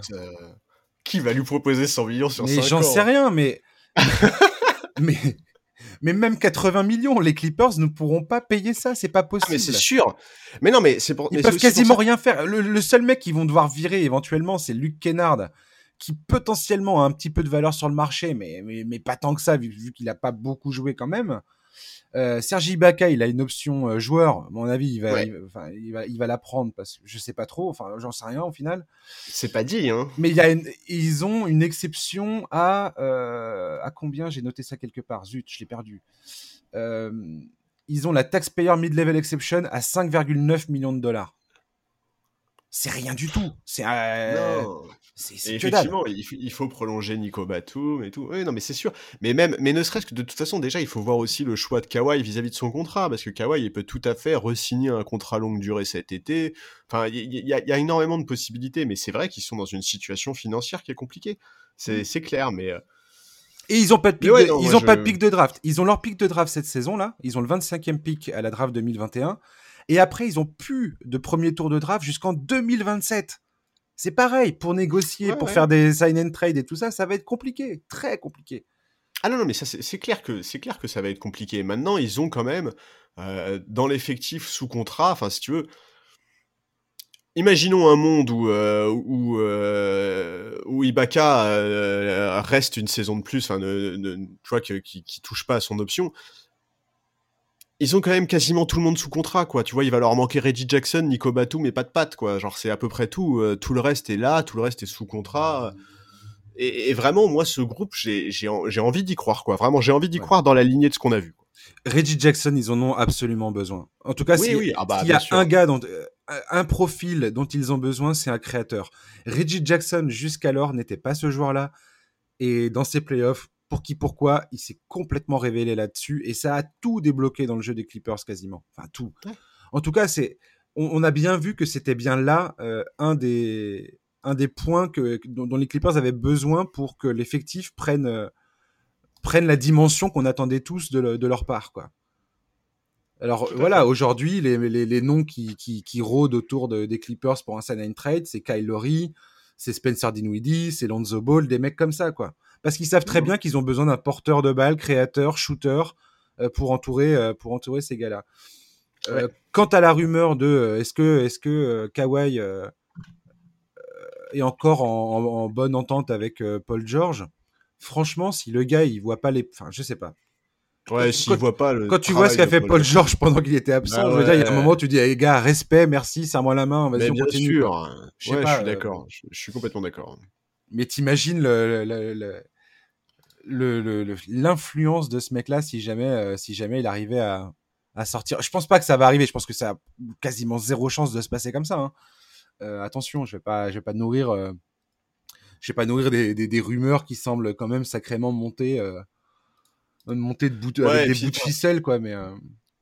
qui va lui proposer 100 millions sur 5 ans J'en sais rien, mais. mais. Mais même 80 millions, les Clippers ne pourront pas payer ça, c'est pas possible. Ah, mais c'est sûr. Mais non, mais c'est pour. Ils peuvent quasiment rien faire. Le, seul mec qu'ils vont devoir virer éventuellement, c'est Luke Kennard, qui potentiellement a un petit peu de valeur sur le marché, mais, mais, mais pas tant que ça, vu, vu qu'il a pas beaucoup joué quand même. Euh, Sergi Ibaka, il a une option euh, joueur. À mon avis, il va, il, va, il va la prendre parce que je sais pas trop. Enfin, j'en sais rien au final. C'est pas dit, hein. Mais il y a ils ont une exception à euh, à combien? J'ai noté ça quelque part. Zut, je l'ai perdu. ils ont la taxpayer mid-level exception à 5,9 millions de dollars c'est rien du tout. C'est euh, effectivement, il, faut prolonger Nico Batum et tout. Oui, non, mais c'est sûr. Mais même, mais ne serait-ce que de toute façon, déjà, il faut voir aussi le choix de Kawhi vis-à-vis de son contrat, parce que Kawhi, il peut tout à fait re-signer un contrat longue durée cet été. Enfin, il y, a énormément de possibilités, mais c'est vrai qu'ils sont dans une situation financière qui est compliquée. C'est mm. clair, mais. Euh, et ils ont pas de pic, de, ils ont pas de pic de draft. Ils ont leur pic de draft cette saison-là. Ils ont le 25e pic à la draft 2021. Et après, ils ont plus de premier tour de draft jusqu'en 2027. C'est pareil, pour négocier, pour faire des sign and trade et tout ça, ça va être compliqué, très compliqué. Ah non, non, mais ça, c'est clair, que, clair que ça va être compliqué. Maintenant, ils ont quand même, euh, dans l'effectif sous contrat, enfin, si tu veux, imaginons un monde où, euh, où, euh, où Ibaka reste une saison de plus, enfin, tu vois, qui, qui touche pas à son option ils ont quand même quasiment tout le monde sous contrat, quoi. Tu vois, il va leur manquer Reggie Jackson, Nico Batum, mais pas de patte, quoi. Genre, c'est à peu près tout. Euh, tout le reste est là, tout le reste est sous contrat. Et, vraiment, moi, ce groupe, j'ai envie d'y croire, quoi. Vraiment, j'ai envie d'y croire dans la lignée de ce qu'on a vu. Reggie Jackson, ils en ont absolument besoin. En tout cas, s'il ah bah, y a un gars, dont, euh, un profil dont ils ont besoin, c'est un créateur. Reggie Jackson, jusqu'alors, n'était pas ce joueur-là. Et dans ces playoffs, pour qui, pourquoi, il s'est complètement révélé là-dessus et ça a tout débloqué dans le jeu des Clippers quasiment. Enfin, tout. En tout cas, c'est, on, a bien vu que c'était bien là euh, un des, un des points que, dont, les Clippers avaient besoin pour que l'effectif prenne, euh, prenne la dimension qu'on attendait tous de, leur part, quoi. Alors voilà, aujourd'hui, les, les, noms qui, qui, qui, rôdent autour des Clippers pour un sign trade, c'est Kyle Lowry, c'est Spencer Dinwiddie, c'est Lonzo Ball, des mecs comme ça, quoi parce qu'ils savent très bien qu'ils ont besoin d'un porteur de balle, créateur, shooter euh, pour entourer euh, pour entourer ces gars-là. quant à la rumeur de est-ce que, est-ce que Kawhi est encore en, bonne entente avec Paul George, franchement, si le gars il voit pas les, enfin, je sais pas. Ouais, s'il voit pas le Quand tu vois ce qu'a fait Paul George pendant qu'il était absent, bah je veux dire, il y a un moment, tu dis, hey, gars, respect, merci, serre-moi la main, vas-y, on bien continue. Sûr. Je, ouais, je suis d'accord, je, suis complètement d'accord. Mais t'imagines le, le, l'influence de ce mec-là si jamais, euh, si jamais il arrivait à, à, sortir. Je pense pas que ça va arriver. Je pense que ça a quasiment zéro chance de se passer comme ça. Hein. Euh, attention, je vais pas, je vais pas nourrir, euh, je vais pas nourrir des, des, des, rumeurs qui semblent quand même sacrément monter, monter de bout, avec des bouts de ficelle, quoi. Mais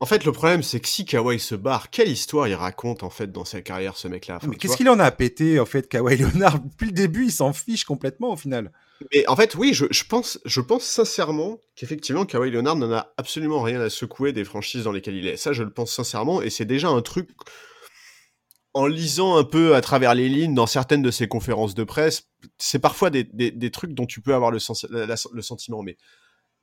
en fait, le problème, c'est que si Kawhi se barre, quelle histoire il raconte en fait dans sa carrière, ce mec-là? Mais qu'est-ce qu'il en a à péter en fait, Kawhi Leonard? Depuis le début, il s'en fiche complètement au final. Mais en fait, oui, je, pense, sincèrement qu'effectivement, Kawhi Leonard n'en a absolument rien à secouer des franchises dans lesquelles il est. Ça, je le pense sincèrement, et c'est déjà un truc. En lisant un peu à travers les lignes dans certaines de ses conférences de presse, c'est parfois des, trucs dont tu peux avoir le, le sentiment. Mais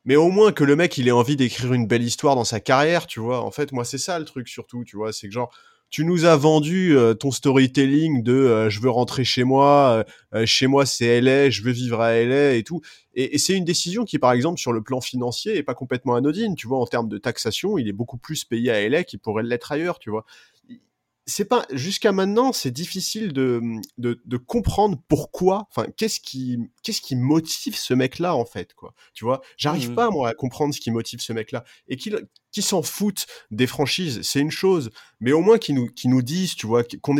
mais au moins que le mec il ait envie d'écrire une belle histoire dans sa carrière, tu vois. En fait, moi c'est ça le truc surtout, tu vois, c'est que genre tu nous as vendu euh, ton storytelling de euh, je veux rentrer chez moi, euh, chez moi c'est LA, je veux vivre à LA et tout. Et, c'est une décision qui, par exemple, sur le plan financier, est pas complètement anodine. Tu vois, en termes de taxation, il est beaucoup plus payé à LA qu'il pourrait l'être ailleurs, tu vois c'est pas jusqu'à maintenant, c'est difficile de, de, de, comprendre pourquoi. Enfin, qu'est-ce qui qu'est-ce qui motive ce mec-là en fait, quoi. Tu vois, j'arrive mmh. pas moi à comprendre ce qui motive ce mec-là et qu'il qui s'en foutent des franchises, c'est une chose, mais au moins qu'ils nous qui nous disent, tu vois, qu'on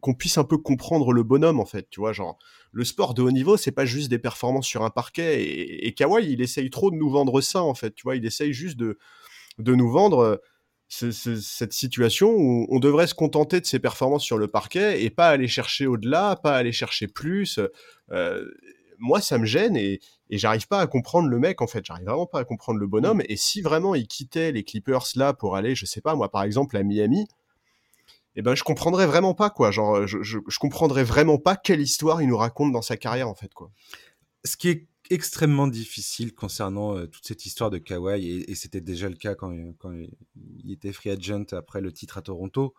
qu'on puisse un peu comprendre le bonhomme en fait, tu vois, genre le sport de haut niveau, c'est pas juste des performances sur un parquet et, et Kawhi, il essaye trop de nous vendre ça en fait, tu vois, il essaye juste de de nous vendre cette situation où on devrait se contenter de ses performances sur le parquet et pas aller chercher au-delà, pas aller chercher plus. Euh, moi, ça me gêne et, et j'arrive pas à comprendre le mec en fait. J'arrive vraiment pas à comprendre le bonhomme. Mmh. Et si vraiment il quittait les Clippers là pour aller, je sais pas moi, par exemple à Miami, eh ben je comprendrais vraiment pas quoi. Genre, je, je, je comprendrais vraiment pas quelle histoire il nous raconte dans sa carrière en fait quoi. Ce qui est extrêmement difficile concernant euh, toute cette histoire de Kawhi, et, c'était déjà le cas quand, quand, il était free agent après le titre à Toronto,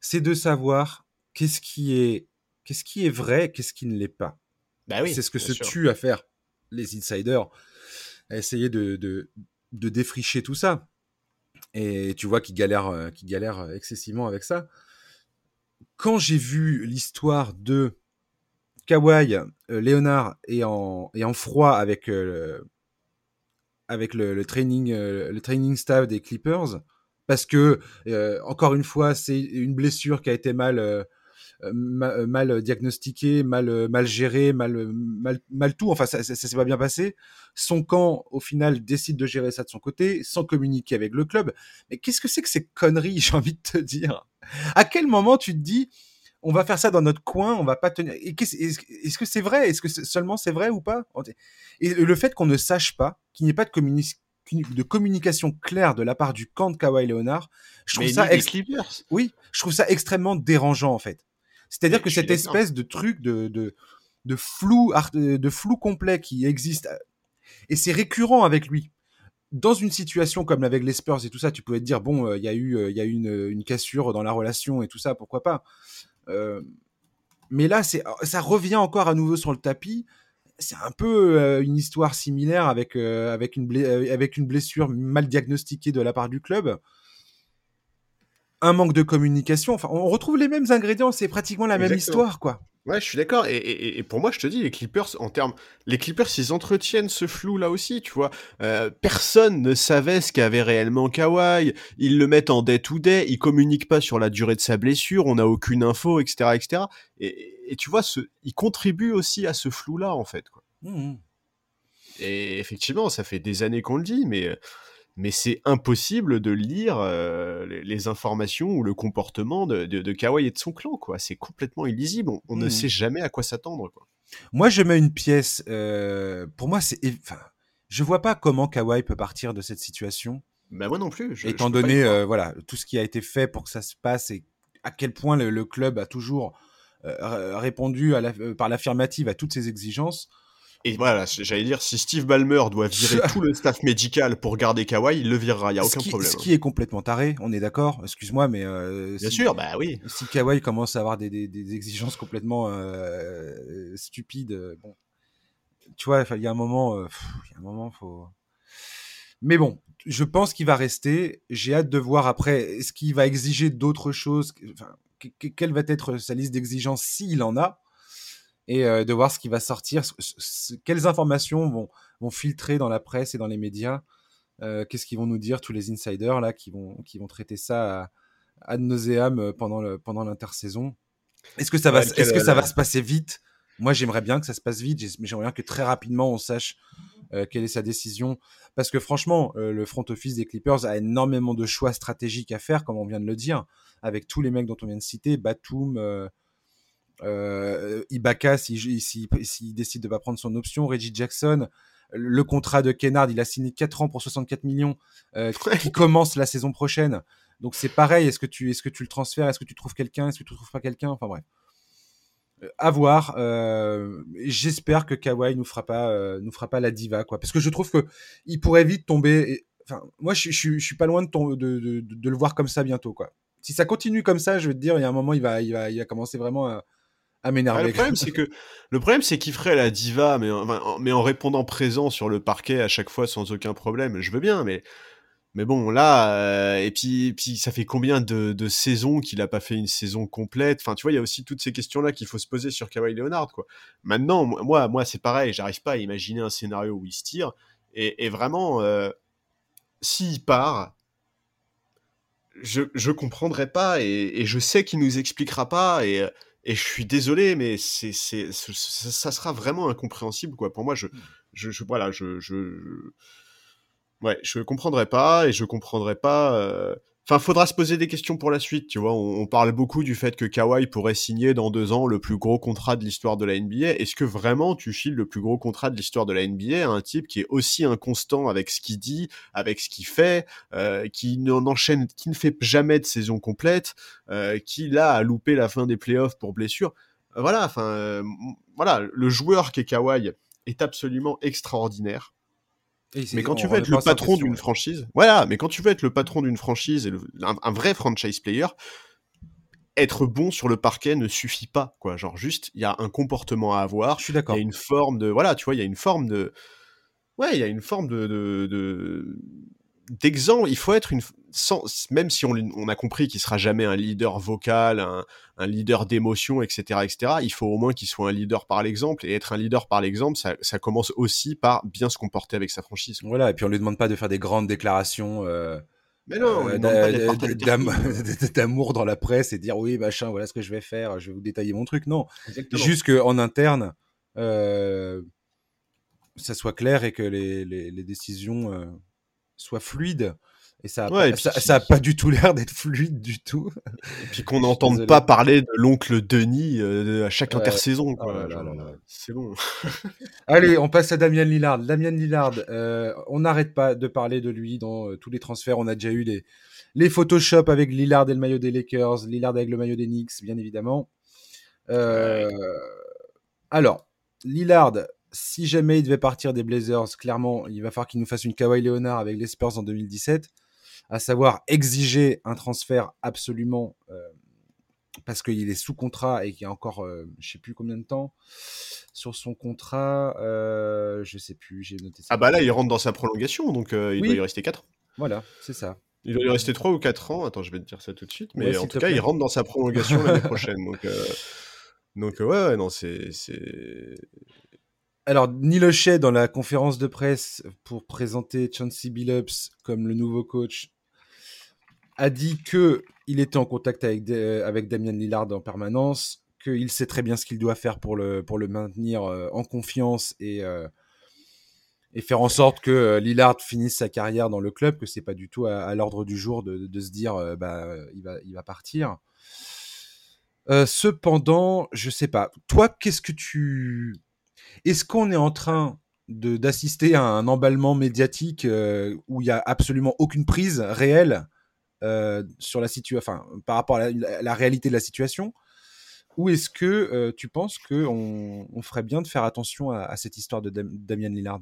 c'est de savoir qu'est-ce qui est, qu'est-ce qui est vrai, qu'est-ce qui ne l'est pas. Bah oui, c'est ce que se tue à faire les insiders, à essayer de, de, de défricher tout ça. Et tu vois qu'ils galèrent, euh, qu'ils galèrent excessivement avec ça. Quand j'ai vu l'histoire de Kawhi, euh, Léonard est en, est en froid avec, euh, avec le, training, euh, le training staff des Clippers parce que, encore une fois, c'est une blessure qui a été mal, mal, diagnostiquée, mal, mal gérée, mal, mal, mal tout. Enfin, ça, ça, s'est pas bien passé. Son camp, au final, décide de gérer ça de son côté, sans communiquer avec le club. Mais qu'est-ce que c'est que ces conneries, j'ai envie de te dire? À quel moment tu te dis on va faire ça dans notre coin, on va pas tenir. Est-ce que c'est vrai? Est-ce que seulement c'est vrai ou pas? Et le fait qu'on ne sache pas, qu'il n'y ait pas de, de, communication claire de la part du camp de Kawhi Leonard, je trouve ça oui, je trouve ça extrêmement dérangeant en fait. C'est-à-dire que cette espèce de truc de, de, flou de flou complet qui existe et c'est récurrent avec lui. Dans une situation comme avec les Spurs et tout ça, tu pouvais te dire bon, euh, il y a eu, euh, y a eu une, une, cassure dans la relation et tout ça, pourquoi pas? Euh, mais là, c'est, ça revient encore à nouveau sur le tapis. C'est un peu euh, une histoire similaire avec, euh, avec, une avec une blessure mal diagnostiquée de la part du club un manque de communication. Enfin, on retrouve les mêmes ingrédients, c'est pratiquement la même histoire, quoi. Ouais, je suis d'accord. Et, pour moi, je te dis, les Clippers, en termes, les Clippers, ils entretiennent ce flou là aussi, tu vois. Euh, personne ne savait ce qu'avait réellement Kawhi. Ils le mettent en day to day. Ils communiquent pas sur la durée de sa blessure. On n'a aucune info, etc., etc. Et, tu vois, ce, ils contribuent aussi à ce flou là, en fait. Quoi. Mmh et effectivement, ça fait des années qu'on le dit, mais mais c'est impossible de lire euh, les, informations ou le comportement de, de, Kawhi et de son clan, quoi. C'est complètement illisible. On, ne mmh. sait jamais à quoi s'attendre, quoi. Moi, je mets une pièce. Euh, pour moi, c'est. Enfin, je vois pas comment Kawhi peut partir de cette situation. Bah moi non plus. étant donné, euh, voilà, tout ce qui a été fait pour que ça se passe et à quel point le, club a toujours répondu à par l'affirmative à toutes ces exigences. Et voilà, j'allais dire, si Steve Ballmer doit virer tout le staff médical pour garder Kawhi, il le virera, il n'y a aucun problème. Ce qui est complètement taré, on est d'accord, excuse-moi, mais. Euh, Bien sûr, bah oui. Si Kawhi commence à avoir des, des, des exigences complètement euh, stupides, euh, bon. Tu vois, il y a un moment, il y a un moment, faut. Mais bon, je pense qu'il va rester. J'ai hâte de voir après, est-ce qu'il va exiger d'autres choses enfin, Quelle va être sa liste d'exigences s'il en a? Et euh, de voir ce qui va sortir, quelles informations vont, vont filtrer dans la presse et dans les médias, euh, qu'est-ce qu'ils vont nous dire tous les insiders là qui vont, qui vont traiter ça à, ad nauseam euh, pendant, le, pendant l'intersaison. Est-ce que ça va, est-ce que ça va se passer vite? Moi, j'aimerais bien que ça se passe vite, mais j'aimerais bien que très rapidement on sache quelle est sa décision. Parce que franchement, le front office des Clippers a énormément de choix stratégiques à faire, comme on vient de le dire, avec tous les mecs dont on vient de citer, Batum, euh, Ibaka, s'il si, si, décide de pas prendre son option, Reggie Jackson, le contrat de Kennard, il a signé 4 ans pour 64 millions, euh, qui commence la saison prochaine. Donc c'est pareil, est-ce que, tu, est-ce que tu le transfères, est-ce que tu trouves quelqu'un, est-ce que tu trouves pas quelqu'un, enfin bref. Euh, à voir. Euh, j'espère que Kawhi nous fera pas, euh, nous fera pas la diva, quoi. Parce que je trouve que il pourrait vite tomber. Enfin, moi, je, je, je, suis pas loin de, de, de, de, le voir comme ça bientôt, quoi. Si ça continue comme ça, je vais te dire, il y a un moment, il va, il va, il va commencer vraiment à, m'énerver. le problème, c'est que le problème, c'est qu'il ferait la diva, mais en, répondant présent sur le parquet à chaque fois sans aucun problème. Je veux bien, mais mais bon, là, euh, et puis, ça fait combien de, de saisons qu'il a pas fait une saison complète? Enfin, tu vois, il y a aussi toutes ces questions-là qu'il faut se poser sur Kawhi Leonard. Maintenant, moi, moi, c'est pareil, j'arrive pas à imaginer un scénario où il se tire. Et, vraiment, euh, s'il part, je, je comprendrai pas et, et je sais qu'il nous expliquera pas et et je suis désolé, mais c'est, c'est, ça sera vraiment incompréhensible, quoi. Pour moi, je, mmh. je, je voilà, je, je, ouais, je comprendrai pas et je comprendrai pas. Euh, Enfin, faudra se poser des questions pour la suite, tu vois. On, parle beaucoup du fait que Kawhi pourrait signer dans deux ans le plus gros contrat de l'histoire de la NBA. Est-ce que vraiment tu files le plus gros contrat de l'histoire de la NBA à un type qui est aussi inconstant avec ce qu'il dit, avec ce qu'il fait, euh, qui n'enchaîne, qui ne fait jamais de saison complète, euh, qui là a loupé la fin des playoffs pour blessure? Voilà, enfin, euh, voilà, le joueur qui est Kawhi est absolument extraordinaire mais quand tu veux être le patron d'une franchise, voilà, mais quand tu veux être le patron d'une franchise et un, vrai franchise player, être bon sur le parquet ne suffit pas, quoi. Genre juste, il y a un comportement à avoir. Je suis d'accord. Il y a une forme de, voilà, tu vois, il y a une forme de, ouais, il y a une forme de, de d'exemple, il faut être une même si on, a compris qu'il sera jamais un leader vocal, un, leader d'émotion, etc., etc. Il faut au moins qu'il soit un leader par l'exemple et être un leader par l'exemple, ça, commence aussi par bien se comporter avec sa franchise. Voilà, et puis on lui demande pas de faire des grandes déclarations. Euh, mais non, euh, d'amour dans la presse et dire oui machin, voilà ce que je vais faire, je vais vous détailler mon truc. Non, juste qu'en interne. Euh, ça soit clair et que les, les décisions soit fluide. Et ça a, ça, a pas du tout l'air d'être fluide du tout. Et puis qu'on n'entende pas parler de l'oncle Denis euh, à chaque intersaison. Oh c'est bon. Allez, on passe à Damien Lillard. Damien Lillard, euh, on n'arrête pas de parler de lui dans euh, tous les transferts. On a déjà eu les, les Photoshop avec Lillard et le maillot des Lakers, Lillard avec le maillot des Knicks, bien évidemment. Alors, Lillard, si jamais il devait partir des Blazers, clairement, il va falloir qu'il nous fasse une Kawhi Leonard avec les Spurs en 2017, à savoir exiger un transfert absolument euh, parce qu'il est sous contrat et qu'il y a encore, euh, je sais plus combien de temps sur son contrat, euh, je sais plus, j'ai noté ça. Ah bah là, il rentre dans sa prolongation, donc euh, il doit y rester 4 Voilà, c'est ça. Il doit y rester 3 ou 4 ans. Attends, je vais te dire ça tout de suite. Mais en tout cas, il rentre dans sa prolongation l'année prochaine. Donc, donc ouais, ouais, non, c'est alors, Nilochet, dans la conférence de presse pour présenter Chauncey Billups comme le nouveau coach, a dit que il était en contact avec, euh, Damien Lillard en permanence, qu'il sait très bien ce qu'il doit faire pour le, maintenir euh, en confiance et, euh, et faire en sorte que Lillard finisse sa carrière dans le club, que c'est pas du tout à, l'ordre du jour de, se dire bah il va, partir. cependant, je sais pas. Toi, qu'est-ce que tu est-ce qu'on est en train d'assister à un emballement médiatique euh, où il y a absolument aucune prise réelle euh, sur la par rapport à la, réalité de la situation, ou est-ce que tu penses qu'on on ferait bien de faire attention à, cette histoire de Damien Lillard?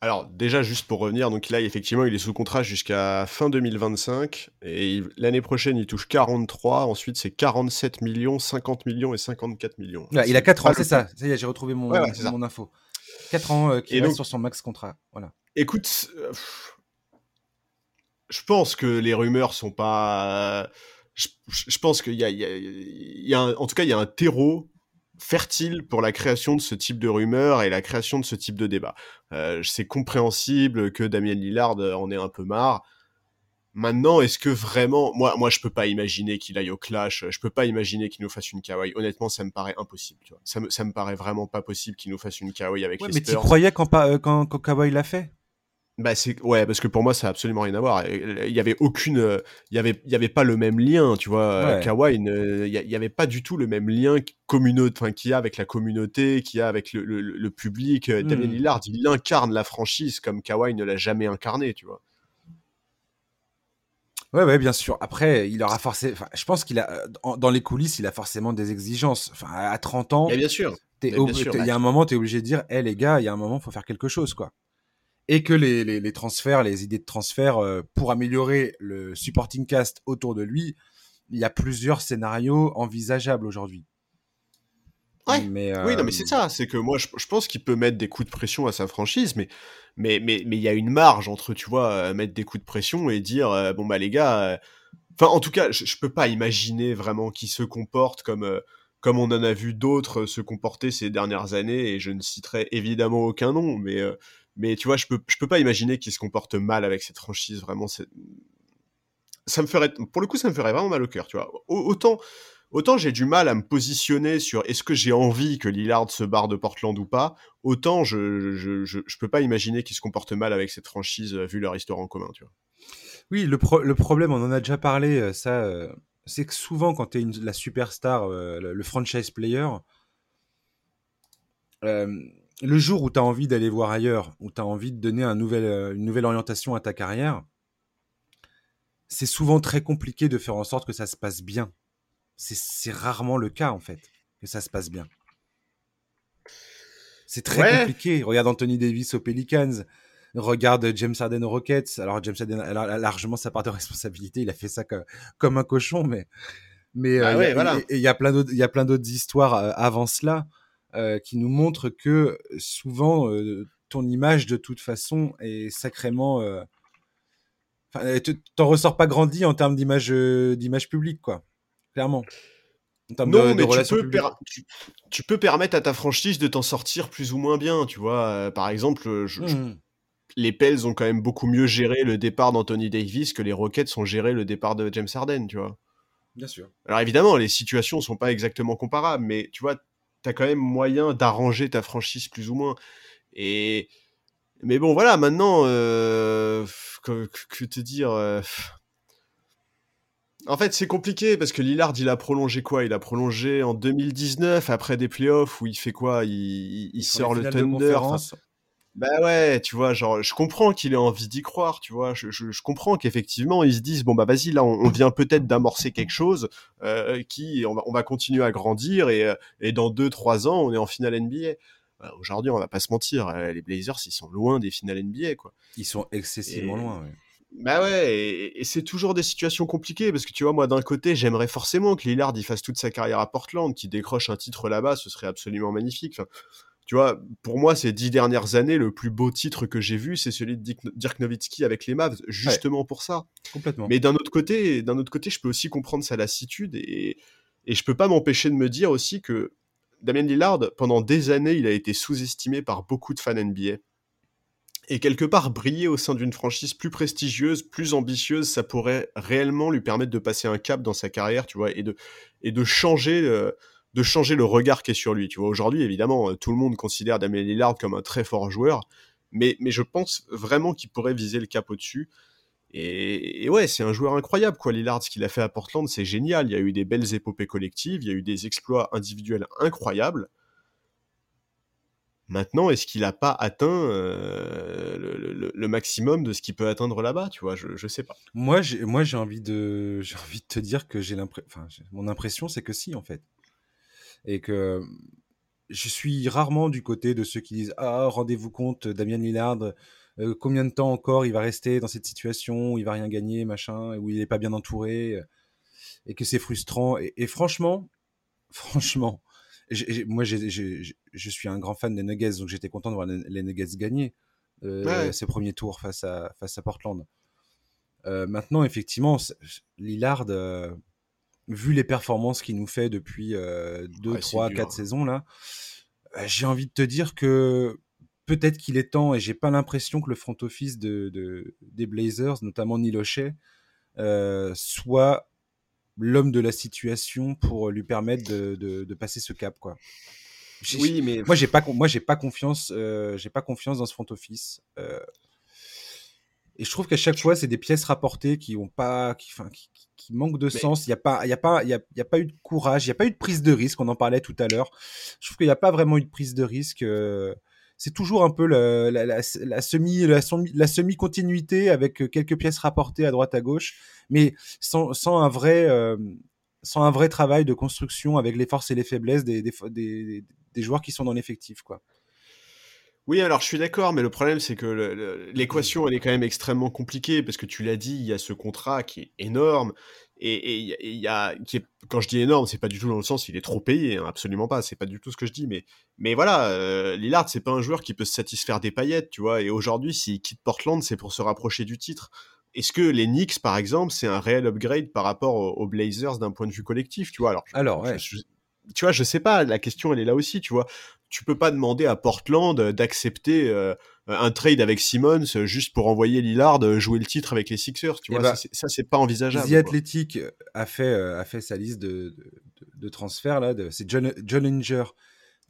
Alors déjà juste pour revenir, donc là effectivement il est sous contrat jusqu'à fin 2025 et l'année prochaine il touche 43, ensuite c'est 47 millions, 50 millions et 54 millions. il a 4 ans, c'est ça, ça y est, j'ai retrouvé mon, mon info. 4 ans euh, qui reste sur son max contrat. Voilà. Écoute, euh, je pense que les rumeurs sont pas. Je, pense qu'il y a, il y a, en tout cas, il y a un terreau fertile pour la création de ce type de rumeurs et la création de ce type de débat. Euh, c'est compréhensible que Damien Lillard en ait un peu marre. Maintenant, est-ce que vraiment, moi, moi, je peux pas imaginer qu'il aille au clash. Je peux pas imaginer qu'il nous fasse une kawaii. Honnêtement, ça me paraît impossible. Tu vois. Ça me, ça me paraît vraiment pas possible qu'il nous fasse une kawaii avec les Mais tu croyais quand, euh, quand, quand Kawhi l'a fait? Bah c'est ouais parce que pour moi ça a absolument rien à voir. Il y avait aucune, il y avait il y avait pas le même lien, tu vois. Kawhi, il y, avait pas du tout le même lien qu'il y a avec la communauté, qu'il y a avec le, le, public. Damien hmm. Lillard, il incarne la franchise comme Kawhi ne l'a jamais incarné, tu vois. Ouais, ouais, bien sûr. Après, il aura forcément. Je pense qu'il a dans les coulisses, il a forcément des exigences. Enfin, à 30 ans. bien sûr. Il y a un moment, tu es obligé de dire, hé les gars, il y a un moment, faut faire quelque chose, quoi et que les, les, transferts, les idées de transfert euh, pour améliorer le supporting cast autour de lui, il y a plusieurs scénarios envisageables aujourd'hui. Ouais. Mais, Oui, non, mais c'est euh, ça. C'est que moi, je, pense qu'il peut mettre des coups de pression à sa franchise, mais mais mais mais il y a une marge entre, tu vois, euh, mettre des coups de pression et dire bon bah les gars. Enfin, en tout cas, je, je peux pas imaginer vraiment qu'il se comporte comme comme on en a vu d'autres se comporter ces dernières années, et je ne citerai évidemment aucun nom, mais mais tu vois, je peux, je peux pas imaginer qu'il se comporte mal avec cette franchise. Vraiment, ça me ferait, pour le coup, ça me ferait vraiment mal au cœur. Tu vois, autant, autant j'ai du mal à me positionner sur est-ce que j'ai envie que Lillard se barre de Portland ou pas. Autant je, je, je, peux pas imaginer qu'il se comporte mal avec cette franchise euh, vu leur histoire en commun. Tu vois. Oui, le, le problème, on en a déjà parlé. Euh, ça, euh, c'est que souvent, quand tu es la superstar, le, franchise player. Le jour où tu as envie d'aller voir ailleurs, où tu as envie de donner un nouvel, euh, une nouvelle orientation à ta carrière, c'est souvent très compliqué de faire en sorte que ça se passe bien. C'est rarement le cas, en fait, que ça se passe bien. C'est très compliqué. Regarde Anthony Davis aux Pelicans. Regarde James Harden aux Rockets. Alors, James Harden a largement sa part de responsabilité. Il a fait ça comme, un cochon, mais mais euh, il y, a plein d'autres il y a plein d'autres histoires euh, avant cela qui nous montre que souvent euh, ton image de toute façon est sacrément euh, t'en ressors pas grandi en termes d'image d'image publique quoi clairement non, mais tu, peux permettre à ta franchise de t'en sortir plus ou moins bien, tu vois. par exemple, mmh. les Pels ont quand même beaucoup mieux géré le départ d'Anthony Davis que les Rockets ont géré le départ de James Harden, tu vois. Bien sûr. Alors évidemment, les situations sont pas exactement comparables, mais tu vois, t'as quand même moyen d'arranger ta franchise plus ou moins. Et mais bon, voilà, maintenant, euh, que, te dire. Euh, en fait, c'est compliqué parce que Lillard, il a prolongé quoi? Il a prolongé en 2019 après des playoffs où il fait quoi? Il, sort le Thunder. Bah ouais, tu vois, genre, je comprends qu'il ait envie d'y croire, tu vois, je, je, comprends qu'effectivement, ils se disent, bon bah vas-y, là, on, vient peut-être d'amorcer quelque chose euh, qui, on va, on va continuer à grandir et, euh, et dans 2-3 ans, on est en finale NBA. Bah, aujourd'hui, on va pas se mentir, euh, les Blazers, ils sont loin des finales NBA, quoi. Ils sont excessivement loin, ouais. Bah ouais, et, et c'est toujours des situations compliquées parce que tu vois, moi d'un côté, j'aimerais forcément que Lillard y fasse toute sa carrière à Portland, qu'il décroche un titre là-bas, ce serait absolument magnifique. Enfin, tu vois, pour moi, ces dix dernières années, le plus beau titre que j'ai vu, c'est celui de Dirk Nowitzki avec les Mavs, justement pour ça. Complètement. Mais d'un autre côté, d'un autre côté, je peux aussi comprendre sa lassitude et, et je peux pas m'empêcher de me dire aussi que Damien Lillard, pendant des années, il a été sous-estimé par beaucoup de fans NBA. Et quelque part, briller au sein d'une franchise plus prestigieuse, plus ambitieuse, ça pourrait réellement lui permettre de passer un cap dans sa carrière, tu vois, et de, et de changer. Euh, de changer le regard qui est sur lui. Tu vois, aujourd'hui, évidemment, euh, tout le monde considère Damien Lillard comme un très fort joueur, mais, mais je pense vraiment qu'il pourrait viser le cap au-dessus. Et, ouais, c'est un joueur incroyable, quoi. Lillard, ce qu'il a fait à Portland, c'est génial. Il y a eu des belles épopées collectives, il y a eu des exploits individuels incroyables. Maintenant, est-ce qu'il n'a pas atteint euh, le, maximum de ce qu'il peut atteindre là-bas Tu vois, je, ne sais pas. Moi, j'ai, envie de, envie de te dire que j'ai l'impression, mon impression, c'est que si, en fait, et que je suis rarement du côté de ceux qui disent ah rendez-vous compte, Damien Lillard, euh, combien de temps encore il va rester dans cette situation où il va rien gagner, machin, où il n'est pas bien entouré, et que c'est frustrant. et franchement, franchement moi, je suis un grand fan des Nuggets, donc j'étais content de voir les, Nuggets gagner euh, ces premiers tours face à, face à Portland. Euh, maintenant, effectivement, Lillard, euh, vu les performances qu'il nous fait depuis 2, 3, 4 saisons, là, j'ai envie de te dire que peut-être qu'il est temps, et j'ai pas l'impression que le front office de, des Blazers, notamment Neil soit l'homme de la situation pour lui permettre de, passer ce cap, quoi. Oui, mais moi j'ai pas moi j'ai pas confiance euh, j'ai pas confiance dans ce front office. Euh, et je trouve qu'à chaque fois c'est des pièces rapportées qui ont pas qui enfin qui, manquent de sens. Il y a pas il y a pas il y a, pas eu de courage, il y a pas eu de prise de risque. On en parlait tout à l'heure. Je trouve qu'il n'y a pas vraiment eu de prise de risque. Euh, c'est toujours un peu la, la, semi la, la semi continuité avec quelques pièces rapportées à droite à gauche mais sans, sans un vrai euh, sans un vrai travail de construction avec les forces et les faiblesses des, des, des, des joueurs qui sont dans l'effectif quoi. Oui, alors je suis d'accord, mais le problème c'est que l'équation elle est quand même extrêmement compliquée parce que tu l'as dit, il y a ce contrat qui est énorme et il y a qui est, quand je dis énorme, c'est pas du tout dans le sens il est trop payé, hein, absolument pas, c'est pas du tout ce que je dis, mais mais voilà, euh, Lillard c'est pas un joueur qui peut se satisfaire des paillettes, tu vois, et aujourd'hui s'il quitte Portland c'est pour se rapprocher du titre. Est-ce que les Knicks, par exemple, c'est un réel upgrade par rapport aux, Blazers d'un point de vue collectif, tu vois Alors, Alors tu vois, je sais pas, la question elle est là aussi, tu vois. Tu peux pas demander à Portland d'accepter euh, un trade avec Simmons juste pour envoyer Lillard jouer le titre avec les Sixers, tu eh vois. Bah, ça, c'est pas envisageable. The Athletic a fait, euh, a fait sa liste de, de, transferts, là. C'est John, John Inger,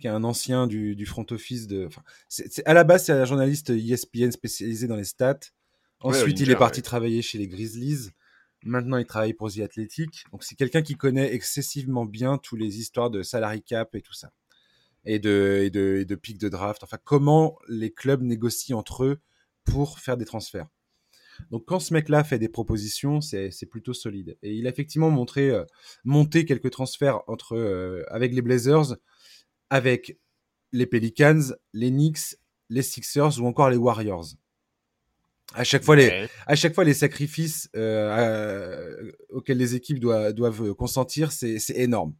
qui est un ancien du, du front office de. à la base, c'est un journaliste ESPN spécialisé dans les stats. Ensuite, il est parti travailler chez les Grizzlies. Maintenant, il travaille pour The Athletic. Donc, c'est quelqu'un qui connaît excessivement bien toutes les histoires de salary cap et tout ça. Et de, et de, de draft. Enfin, comment les clubs négocient entre eux pour faire des transferts. Donc, quand ce mec-là fait des propositions, c'est plutôt solide. Et il a effectivement montré, euh, monté quelques transferts entre, euh, avec les Blazers, avec les Pelicans, les Knicks, les Sixers ou encore les Warriors. À chaque fois, les, à chaque fois, les sacrifices euh, auxquels les équipes doivent, doivent consentir, c'est énorme.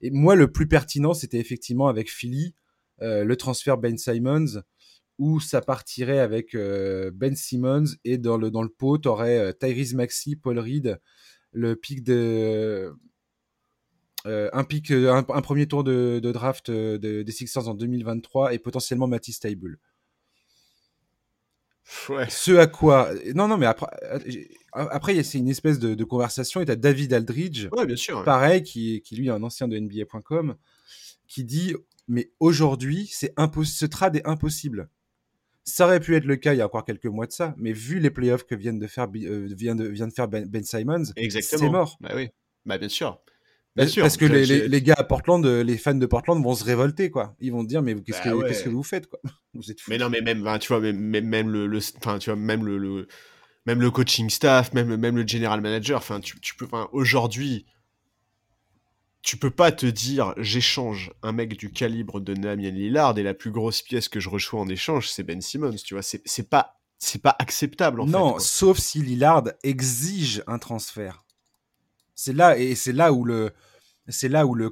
Et moi, le plus pertinent, c'était effectivement avec Philly, euh, le transfert Ben Simons, où ça partirait avec euh, Ben Simmons et dans le, dans le pot, tu aurais euh, Tyrese Maxi, Paul Reed, le pic de. Euh, un pic, un, premier tour de, de draft de, des Sixers en 2023 et potentiellement Matisse Taibul. Ce à quoi. Non, non, mais après, euh, après c'est une espèce de, conversation. Et tu as David Aldridge, bien sûr, pareil, qui, qui lui est un ancien de NBA.com, qui dit Mais aujourd'hui, ce trade est impossible. Ça aurait pu être le cas il y a encore quelques mois de ça, mais vu les playoffs que viennent de faire, euh, vient, de, vient de faire Ben, ben Simons, c'est mort. Bah oui, bah bien sûr. Parce que les, les, gars à Portland, euh, les fans de Portland vont se révolter, quoi. Ils vont dire, mais qu'est-ce bah que, que, vous faites, quoi? Vous êtes Mais non, mais même, tu vois, même, même le, le tu vois, même le, le, même le coaching staff, même, même le general manager, enfin, tu, tu peux, aujourd'hui, tu peux pas te dire, j'échange un mec du calibre de Damien Lillard et la plus grosse pièce que je reçois en échange, c'est Ben Simmons, tu vois. C'est pas, c'est pas acceptable, en fait. Non, sauf si Lillard exige un transfert. C'est là, et c'est là où le, c'est là où le,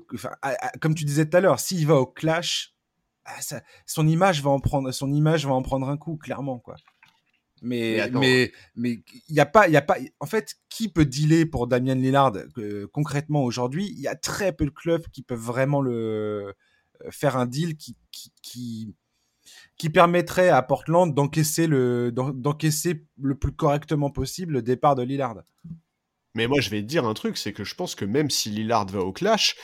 comme tu disais tout à l'heure, s'il va au clash, ah, son image va en prendre, son image va en prendre un coup, clairement, quoi. Mais, mais, mais, il y a pas, il y a pas, en fait, qui peut dealer pour Damien Lillard concrètement aujourd'hui? Il y a très peu de clubs qui peuvent vraiment le euh, faire un deal qui, qui, qui, qui permettrait à Portland d'encaisser le, d'encaisser le plus correctement possible le départ de Lillard. Mais moi, je vais te dire un truc, c'est que je pense que même si Lillard va au clash,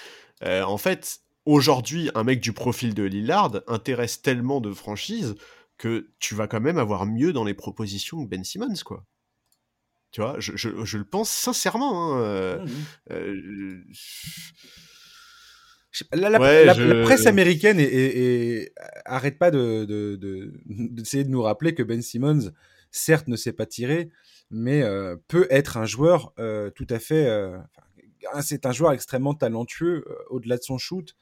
euh, en fait, aujourd'hui, un mec du profil de Lillard intéresse tellement de franchises que tu vas quand même avoir mieux dans les propositions que Ben Simmons, quoi. Tu vois, je, je, le pense sincèrement. Hein, euh, mmh euh, La, presse américaine et, arrête pas de, d'essayer de, nous rappeler que Ben Simmons, certes, ne sait pas tirer, mais euh, peut être un joueur euh, tout à fait. Euh, c'est un joueur extrêmement talentueux au-delà de son shoot,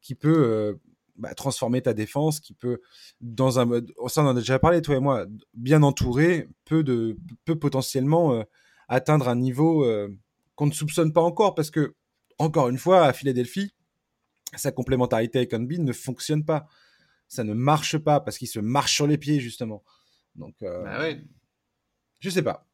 qui peut bah, transformer ta défense, qui peut, dans un mode, ça on en a déjà parlé toi et moi, bien entouré, peut potentiellement atteindre un niveau qu'on ne soupçonne pas encore, parce que encore une fois, à Philadelphie, sa complémentarité avec Unbean ne fonctionne pas. Ça ne marche pas parce qu'il se marche sur les pieds, justement. Donc, euh, bah ouais. je sais pas.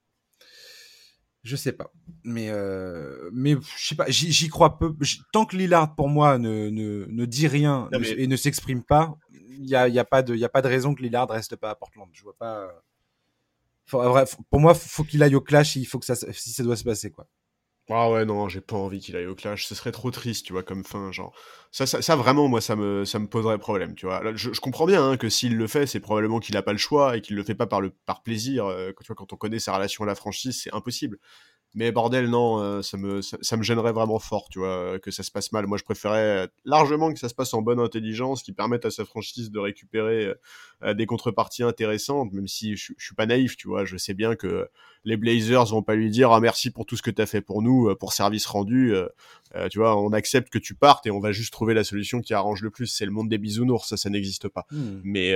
Je sais pas. Mais, euh, mais je sais pas, j'y crois peu. Tant que Lillard, pour moi, ne, ne, ne dit rien et ne s'exprime pas, il n'y a, y a, pas de, y a pas de raison que Lillard reste pas à Portland. Je vois pas. pour moi, faut qu'il aille au clash, il faut que ça, si ça doit se passer, quoi. Ah ouais, non, j'ai pas envie qu'il aille au clash. Ce serait trop triste, tu vois, comme fin, genre. Ça, ça, ça vraiment, moi, ça me, ça me poserait problème, tu vois. je, comprends bien hein, que s'il le fait, c'est probablement qu'il a pas le choix et qu'il le fait pas par, le, par plaisir. Euh, tu vois, quand on connaît sa relation à la franchise, c'est impossible. Mais bordel, non, euh, ça, me, ça, me gênerait vraiment fort, tu vois, euh, que ça se passe mal. Moi, je préférais largement que ça se passe en bonne intelligence, qui permette à sa franchise de récupérer euh, des contreparties intéressantes, même si je, je, suis pas naïf, tu vois. Je sais bien que les Blazers vont pas lui dire ah, merci pour tout ce que tu as fait pour nous, pour service rendu. tu vois, on accepte que tu partes et on va juste trouver la solution qui arrange le plus. C'est le monde des bisounours, ça, ça n'existe pas. Hmm. Mais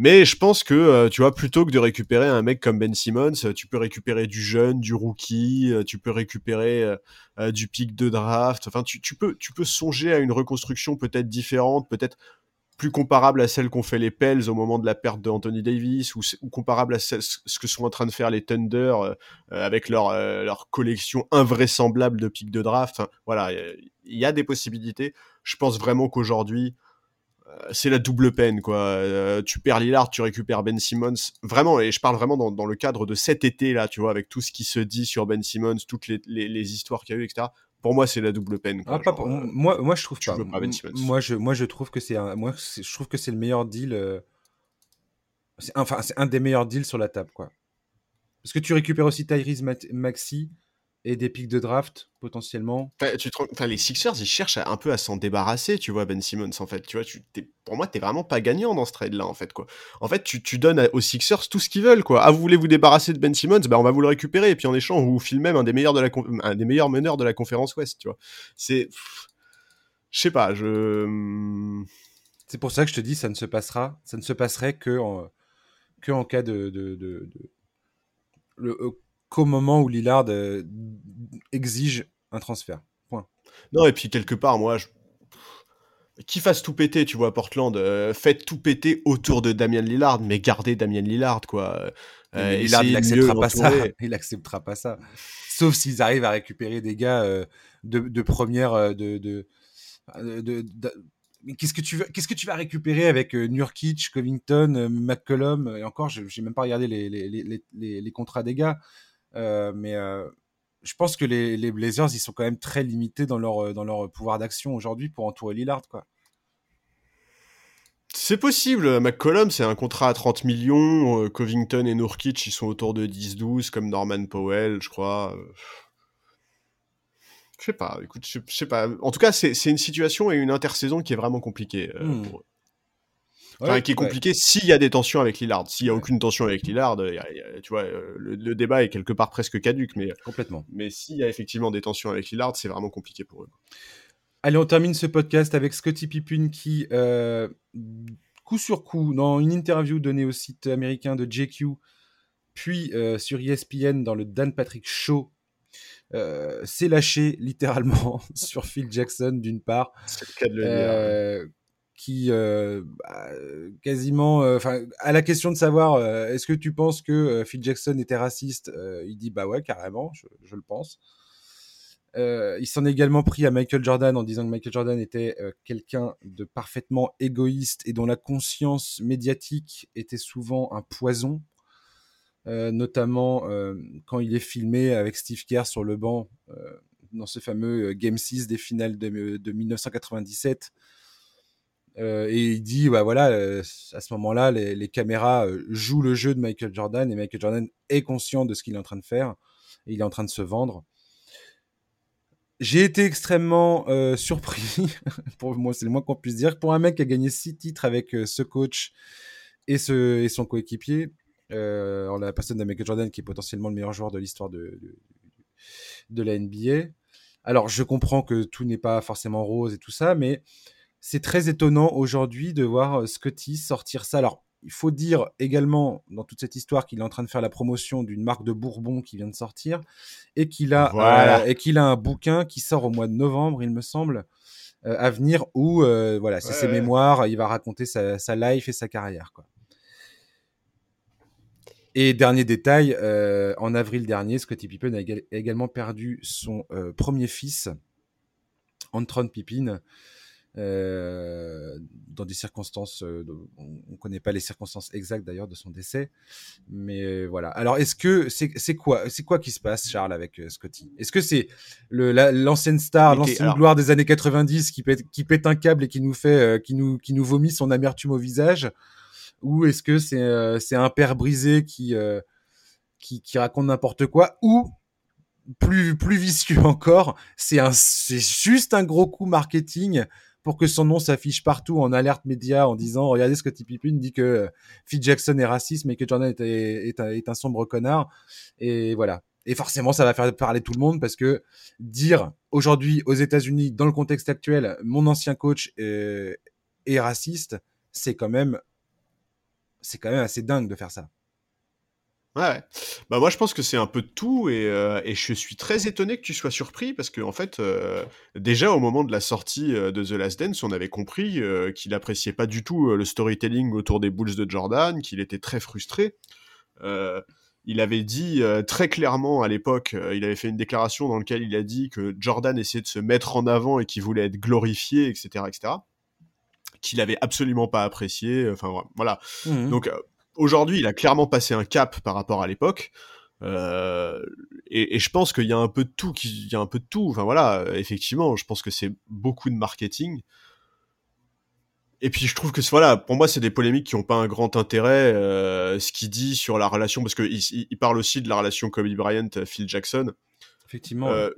mais je pense que, euh, tu vois, plutôt que de récupérer un mec comme Ben Simmons, euh, tu peux récupérer du jeune, du rookie, euh, tu peux récupérer du pic de draft. Enfin, tu, peux, songer à une reconstruction peut-être différente, peut-être plus comparable à celle qu'ont fait les Pels au moment de la perte de Anthony Davis, ou, comparable à ce, que sont en train de faire les Thunder avec leur, collection invraisemblable de pics de draft. Voilà, il y a des possibilités. Je pense vraiment qu'aujourd'hui, c'est la double peine quoi. Euh, tu perds Lillard, tu récupères Ben Simmons. Vraiment, et je parle vraiment dans, le cadre de cet été là, tu vois, avec tout ce qui se dit sur Ben Simmons, toutes les, histoires qu'il y a eu, etc. Pour moi, c'est la double peine. Ah, pas euh, moi, moi, je trouve pas. ben moi, je, moi, je trouve que c'est moi, je trouve que c'est le meilleur deal. Enfin, c'est un des meilleurs deals sur la table, quoi. Parce que tu récupères aussi Tyrese Maxi et des pics de draft potentiellement. Tu les Sixers, ils cherchent un peu à s'en débarrasser, tu vois, Ben Simmons, en fait. Tu vois, tu, pour moi, t'es vraiment pas gagnant dans ce trade-là, en fait, quoi. En fait, tu, tu donnes aux Sixers tout ce qu'ils veulent, quoi. Ah, vous voulez vous débarrasser de Ben Simmons? Bah, on va vous le récupérer, et puis en échange, on vous file même un des meilleurs, de la un des meilleurs meneurs de la conférence Ouest, tu vois. C'est. Je sais pas, je. C'est pour ça que je te dis, ça ne se passera, ça ne se passerait que en, que en cas de, de, de, Le, euh, qu'au moment où Lillard euh, exige un transfert. Point. Non, et puis quelque part, moi, je... qui fasse tout péter, tu vois, Portland, euh, faites tout péter autour de Damien Lillard, mais gardez Damien Lillard, quoi. Euh, Lillard, il n'acceptera pas ça. Il acceptera pas ça. Sauf s'ils arrivent à récupérer des gars de, première, de, de, qu'est-ce que tu vas, qu'est-ce que tu vas récupérer avec Nurkic, Covington, McCollum et encore, je n'ai même pas regardé les, les, les, les, contrats des gars. Euh, mais euh, je pense que les, les, Blazers, ils sont quand même très limités dans leur, euh, dans leur pouvoir d'action aujourd'hui pour entourer Lillard, quoi. C'est possible. McCollum, c'est un contrat à 30 millions. Covington et Nurkic, ils sont autour de 10-12, comme Norman Powell, je crois. Je sais pas. Écoute, je, sais pas. En tout cas, c'est une situation et une intersaison qui est vraiment compliquée hmm. pour eux qui est compliqué s'il y a des tensions avec Lillard. S'il y a aucune tension avec Lillard, tu vois, euh, le, débat est quelque part presque caduque. Mais, Complètement. Mais s'il y a effectivement des tensions avec Lillard, c'est vraiment compliqué pour eux. Allez, on termine ce podcast avec Scotty Pippen qui, euh, coup sur coup, dans une interview donnée au site américain de JQ, puis euh, sur ESPN dans le Dan Patrick Show, s'est lâché littéralement sur Phil Jackson d'une part. C'est le cas de le dire qui euh, bah, quasiment, euh, enfin, à la question de savoir euh, est-ce que tu penses que Phil Jackson était raciste, il dit bah ouais carrément, je, le pense. il s'en est également pris à Michael Jordan en disant que Michael Jordan était quelqu'un de parfaitement égoïste et dont la conscience médiatique était souvent un poison, notamment quand il est filmé avec Steve Kerr sur le banc dans ce fameux Game 6 des finales de, de 1997 euh, et il dit, bah voilà, euh, à ce moment-là, les, caméras euh, jouent le jeu de Michael Jordan et Michael Jordan est conscient de ce qu'il est en train de faire et il est en train de se vendre. j'ai été extrêmement surpris, pour moi c'est le moins qu'on puisse dire, pour un mec qui a gagné six titres avec ce coach et, ce, et son coéquipier, la personne de Michael Jordan qui est potentiellement le meilleur joueur de l'histoire de, de, la NBA. Alors je comprends que tout n'est pas forcément rose et tout ça, mais c'est très étonnant aujourd'hui de voir Scotty sortir ça. Alors il faut dire également dans toute cette histoire qu'il est en train de faire la promotion d'une marque de Bourbon qui vient de sortir et qu'il a, euh, et qu'il a un bouquin qui sort au mois de novembre, il me semble, euh, à venir où euh, voilà, c'est ses mémoires, il va raconter sa, sa, life et sa carrière. Quoi. Et dernier détail, en avril dernier, Scottie Pippen a également perdu son premier fils, Antron Pippen, euh, dans des circonstances, euh, on ne connaît pas les circonstances exactes d'ailleurs de son décès, mais voilà. Alors est-ce que c'est quoi, c'est quoi qui se passe, Charles, avec euh, Scotty? Est-ce que c'est l'ancienne star, l'ancienne gloire des années 90 qui pète, qui pète un câble et qui nous fait, qui nous, qui nous vomit son amertume au visage, ou est-ce que c'est c'est un père brisé qui qui, qui raconte n'importe quoi, ou plus plus vicieux encore, c'est un c'est juste un gros coup marketing pour que son nom s'affiche partout en alerte média en disant regardez ce que Pippen dit que euh, Phil Jackson est raciste mais que Jordan est, un, sombre connard. Et voilà. Et forcément ça va faire parler tout le monde parce que dire aujourd'hui aux États-Unis dans le contexte actuel mon ancien coach est, est raciste c'est quand même c'est quand même assez dingue de faire ça Ouais. Bah moi je pense que c'est un peu de tout et, euh, et, je suis très étonné que tu sois surpris parce que en fait euh, déjà au moment de la sortie euh, de The Last Dance on avait compris qu'il appréciait pas du tout le storytelling autour des Bulls de Jordan, qu'il était très frustré. il avait dit très clairement à l'époque, il avait fait une déclaration dans laquelle il a dit que Jordan essayait de se mettre en avant et qu'il voulait être glorifié, etc., etc. Qu'il avait absolument pas apprécié. Enfin voilà. Mmh Donc aujourd'hui, il a clairement passé un cap par rapport à l'époque. Euh, et, je pense qu'il y a un peu de tout, qu'il y a un peu de tout. Enfin voilà, effectivement, je pense que c'est beaucoup de marketing. Et puis je trouve que voilà, pour moi, c'est des polémiques qui n'ont pas un grand intérêt. Euh, ce qu'il dit sur la relation, parce qu'il il parle aussi de la relation Kobe Bryant-Phil Jackson. Effectivement. Euh,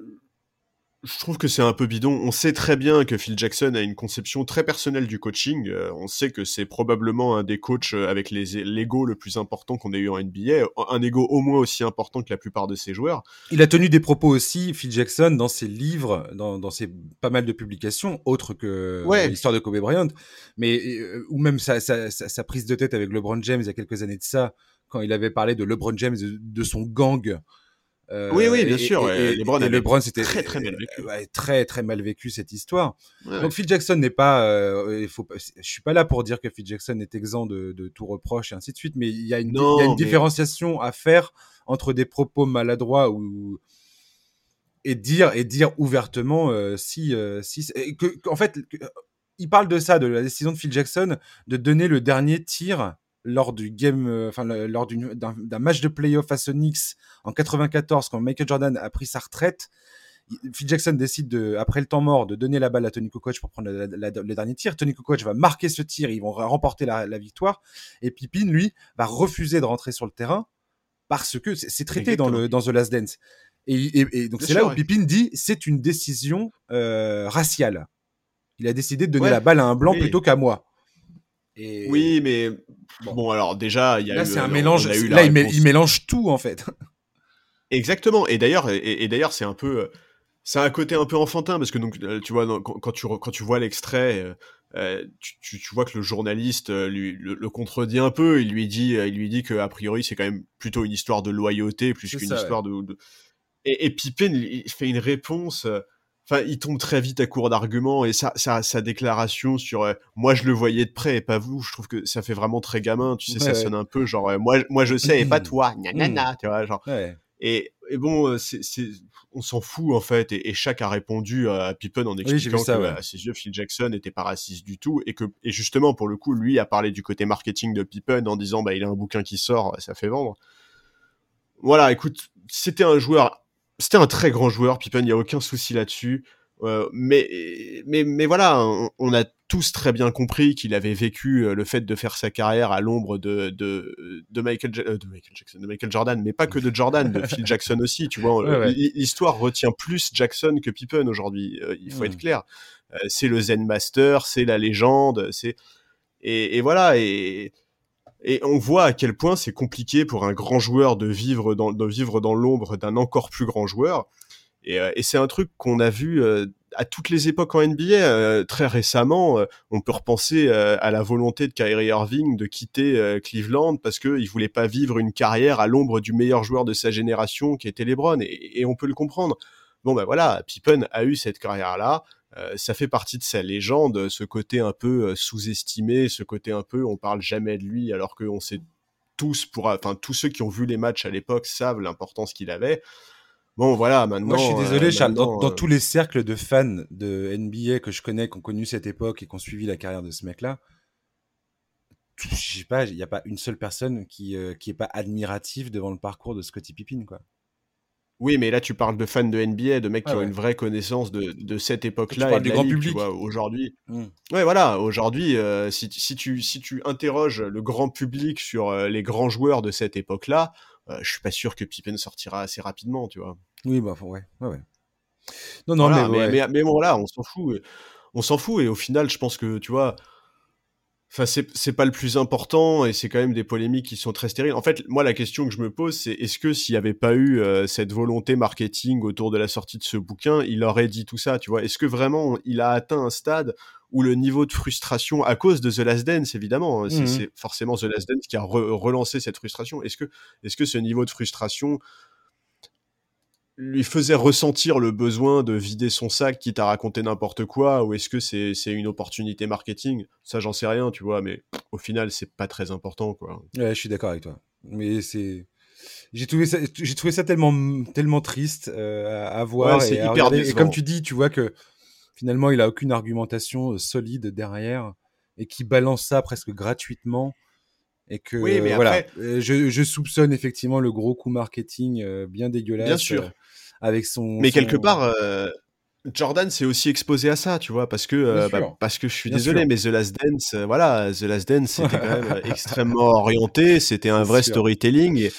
je trouve que c'est un peu bidon. On sait très bien que Phil Jackson a une conception très personnelle du coaching. Euh, on sait que c'est probablement un des coachs euh, avec l'ego le plus important qu'on ait eu en NBA, un ego au moins aussi important que la plupart de ses joueurs. Il a tenu des propos aussi, Phil Jackson, dans ses livres, dans, ses pas mal de publications, autres que l'histoire de Kobe Bryant, mais euh, ou même sa, sa, prise de tête avec LeBron James il y a quelques années de ça, quand il avait parlé de LeBron James, de son gang euh, oui, oui, bien sûr. Et, LeBron, c'était très très mal vécu. très très mal vécu cette histoire. Donc Phil Jackson n'est pas, euh, il faut, je suis pas là pour dire que Phil Jackson est exempt de, de tout reproche et ainsi de suite, mais il y a une, il y a une différenciation à faire entre des propos maladroits ou et dire et dire ouvertement euh, si si que, en fait il parle de ça de la décision de Phil Jackson de donner le dernier tir lors du game, euh, enfin lors d'un match de playoff à Sonics en 94, quand Michael Jordan a pris sa retraite, Phil Jackson décide de, après le temps mort de donner la balle à Tony Kukoc pour prendre le dernier tir. Tony Kukoc va marquer ce tir, ils vont remporter la, victoire. Et Pippin, lui, va refuser de rentrer sur le terrain parce que c'est traité dans, le, dans The Last Dance. Et, donc c'est là où Pippin dit c'est une décision euh, raciale. Il a décidé de donner la balle à un blanc plutôt qu'à moi. Oui, mais bon. alors déjà, il y a là, c'est un mélange. là, il, mélange tout en fait. Exactement. Et d'ailleurs, et, d'ailleurs, c'est un peu, c'est un côté un peu enfantin parce que donc, euh, tu vois, quand, tu quand tu vois l'extrait, euh, euh, tu, tu, vois que le journaliste lui le, contredit un peu. Il lui dit, il lui dit que a priori, c'est quand même plutôt une histoire de loyauté plus qu'une histoire de, Et, et Pippen, il fait une réponse enfin, il tombe très vite à court d'arguments et sa, sa, déclaration sur euh, moi je le voyais de près et pas vous, je trouve que ça fait vraiment très gamin. Tu sais, ça sonne un peu genre euh, moi, moi je sais et pas toi, mmh. tu vois, genre. Et, et, bon, euh, c'est, on s'en fout en fait. Et, chaque a répondu à Pippen en expliquant que à ses yeux, Phil Jackson n'était pas raciste du tout et que et justement pour le coup, lui a parlé du côté marketing de Pippen en disant bah il a un bouquin qui sort, ça fait vendre. Voilà, écoute, c'était un joueur c'était un très grand joueur, Pippen, il n'y a aucun souci là-dessus. Euh, mais, mais, mais voilà, on, a tous très bien compris qu'il avait vécu euh, le fait de faire sa carrière à l'ombre de, de, de, Michael, de, Michael Jackson, de Michael Jordan, mais pas que de Jordan, de Phil Jackson aussi, tu vois. L'histoire retient plus Jackson que Pippen aujourd'hui, il faut être clair. c'est le Zen Master, c'est la légende, c'est et, et, voilà et et on voit à quel point c'est compliqué pour un grand joueur de vivre dans, de vivre dans l'ombre d'un encore plus grand joueur. Et, euh, c'est un truc qu'on a vu euh, à toutes les époques en NBA. Euh, très récemment, on peut repenser à la volonté de Kyrie Irving de quitter Cleveland parce qu'il voulait pas vivre une carrière à l'ombre du meilleur joueur de sa génération qui était LeBron. Et, et on peut le comprendre. Bon ben voilà, Pippen a eu cette carrière-là. Euh, ça fait partie de sa légende, ce côté un peu euh, sous-estimé, ce côté un peu on parle jamais de lui alors qu'on sait tous pour enfin tous ceux qui ont vu les matchs à l'époque savent l'importance qu'il avait. Bon voilà, maintenant Moi je suis désolé euh, Charles, dans, tous les cercles de fans de NBA que je connais qui ont connu cette époque et qui ont suivi la carrière de ce mec-là, je sais pas, il n'y a pas une seule personne qui euh, qui est pas admirative devant le parcours de Scottie Pippen quoi. Oui, mais là, tu parles de fans de NBA, de mecs qui ont une vraie connaissance de, de cette époque-là. et du grand public. Aujourd'hui. Mmh. Ouais, voilà. Aujourd'hui, euh, si, si, tu, si tu interroges le grand public sur euh, les grands joueurs de cette époque-là, euh, je suis pas sûr que Pippen sortira assez rapidement, tu vois. Oui, bah, ouais. ouais, ouais. Non, non, mais, mais, mais, bon, là, on s'en fout. On s'en fout. Et au final, je pense que, tu vois, Enfin, c'est pas le plus important et c'est quand même des polémiques qui sont très stériles. En fait, moi, la question que je me pose, c'est est-ce que s'il n'y avait pas eu euh, cette volonté marketing autour de la sortie de ce bouquin, il aurait dit tout ça, tu vois? Est-ce que vraiment il a atteint un stade où le niveau de frustration, à cause de The Last Dance, évidemment, hein, mmh c'est forcément The Last Dance qui a relancé cette frustration. Est-ce que, est-ce que ce niveau de frustration lui faisait ressentir le besoin de vider son sac quitte à raconter n'importe quoi ou est-ce que c'est une opportunité marketing? Ça j'en sais rien tu vois mais au final c'est pas très important quoi. Ouais je suis d'accord avec toi. Mais c'est j'ai trouvé ça j'ai trouvé ça tellement tellement triste euh, à, voir et, hyper et comme tu dis tu vois que finalement il a aucune argumentation euh, solide derrière et qui balance ça presque gratuitement et que oui, mais voilà, euh, je, je, soupçonne effectivement le gros coup marketing bien dégueulasse. Bien sûr avec son. Mais quelque part, euh, Jordan s'est aussi exposé à ça, tu vois, parce que euh, bah, parce que je suis désolé, mais The Last Dance, euh, voilà, The Last Dance, c'était quand même extrêmement orienté, c'était un vrai storytelling. Et,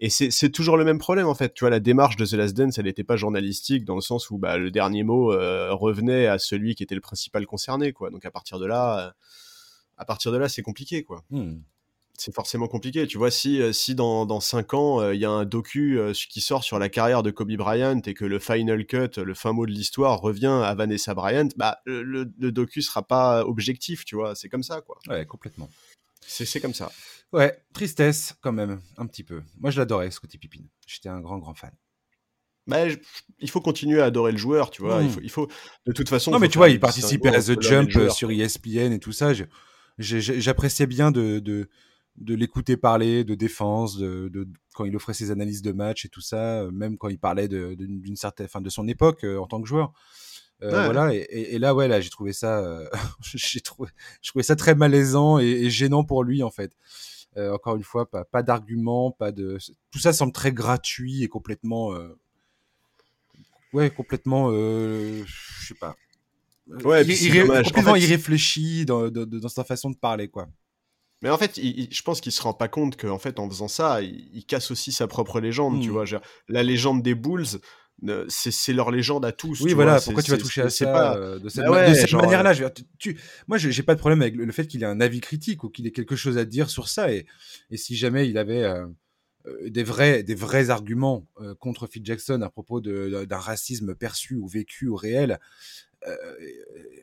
et c'est toujours le même problème en fait. Tu vois, la démarche de The Last Dance, elle n'était pas journalistique dans le sens où bah, le dernier mot revenait à celui qui était le principal concerné, quoi. Donc à partir de là, à partir de là, c'est compliqué, quoi. Hmm c'est forcément compliqué. Tu vois, si, euh, si dans, dans 5 ans, euh, il y a un docu euh, qui sort sur la carrière de Kobe Bryant et que le final cut, le fin mot de l'histoire, revient à Vanessa Bryant, bah, le, le, docu sera pas objectif, tu vois. C'est comme ça, quoi. Ouais, complètement. C'est comme ça. Ouais, tristesse quand même, un petit peu. Moi, je l'adorais, Scottie Pippen. J'étais un grand, grand fan. Bah, il faut continuer à adorer le joueur, tu vois. Il, mmh. faut, il faut, de toute façon. Non, mais tu vois, il participait à The Jump sur ESPN et tout ça. J'appréciais bien de, de, de l'écouter parler de défense, de, de, quand il offrait ses analyses de match et tout ça, euh, même quand il parlait d'une de, certaine, fin, de son époque euh, en tant que joueur. Euh, Voilà. Et, et, là, ouais, là, j'ai trouvé ça, euh, j'ai trouvé, je trouvais ça très malaisant et, et, gênant pour lui en fait. Euh, encore une fois, pas, pas d'arguments, pas de, tout ça semble très gratuit et complètement, ouais, complètement, je sais pas. Ouais, complètement irréfléchi dans, dans, dans sa façon de parler, quoi. Mais en fait, je pense qu'il se rend pas compte qu'en fait, en faisant ça, il, casse aussi sa propre légende, tu hmm. vois. la légende des Bulls, c'est leur légende à tous. Oui, voilà. pourquoi tu vas toucher à ça pas... Euh, de cette, bah manière-là tu, Moi, j'ai pas de problème avec le, fait qu'il ait un avis critique ou qu'il ait quelque chose à dire sur ça. Et, et si jamais il avait euh, euh, des vrais, des vrais arguments contre Phil Jackson à propos d'un racisme perçu ou vécu ou réel,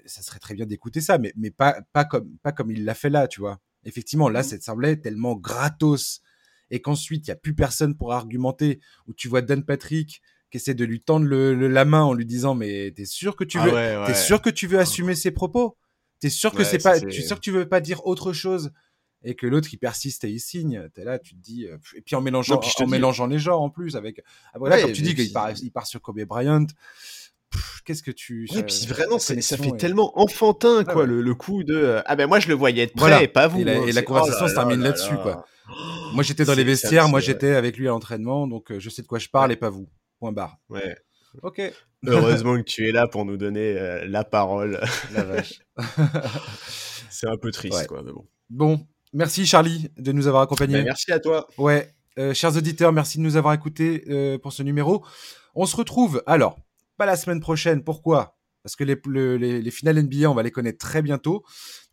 ça serait très bien d'écouter ça, mais, mais pas, pas, comme, pas comme il l'a fait là, tu vois. Effectivement, là, mmh. ça semblait tellement gratos et qu'ensuite, il n'y a plus personne pour argumenter, où tu vois Dan Patrick qui essaie de lui tendre le, la main en lui disant mais t'es sûr que tu ah veux t'es sûr que tu veux assumer ses propos? T'es sûr que c'est pas tu sûr que tu veux pas dire autre chose? Et que l'autre il persiste et il signe. T'es là tu te dis euh, et puis en mélangeant en mélangeant les genres en plus avec ah, voilà comme tu dis qu'il part il part sur Kobe Bryant qu'est-ce que tu. Oui, puis vraiment, ça, fait tellement enfantin, ah quoi, le, coup de. Euh, ah ben moi, je le voyais être prêt, pas vous. Et la, hein, conversation oh se termine là-dessus, quoi. Moi, j'étais dans les vestiaires, moi, j'étais avec lui à l'entraînement, donc euh, je sais de quoi je parle et pas vous. Point barre. Ouais. Ok. Heureusement que tu es là pour nous donner euh, la parole. La vache. C'est un peu triste, Ouais. quoi. Mais bon. Bon, merci Charlie de nous avoir accompagnés. Ben, merci à toi. Ouais, euh, chers auditeurs, merci de nous avoir écoutés pour ce numéro. On se retrouve, alors, pas la semaine prochaine, pourquoi? Parce que les, le- les, les finales NBA, on va les connaître très bientôt.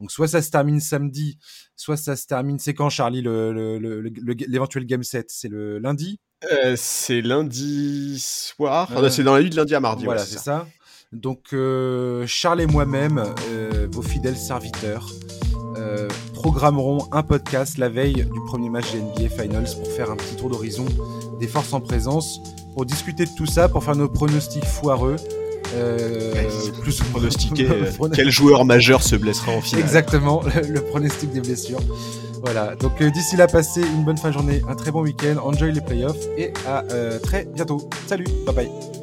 Donc, soit ça se termine samedi, soit ça se termine. C'est quand, Charlie, l'éventuel game set? C'est le lundi? Euh, c'est lundi soir. Enfin, Ouais. c'est dans la nuit de lundi à mardi. Voilà, ouais, c'est ça. Donc, euh, Charles et moi-même, euh, vos fidèles serviteurs, euh, programmerons un podcast la veille du premier match des NBA Finals pour faire un petit tour d'horizon des forces en présence, pour discuter de tout ça, pour faire nos pronostics foireux. Euh, plus Pronostiquer euh, quel joueur majeur se blessera en finale. Exactement, le, le pronostic des blessures. Voilà, donc euh, d'ici là, passez une bonne fin de journée, un très bon week-end, enjoy les playoffs et à très bientôt. Salut, bye bye.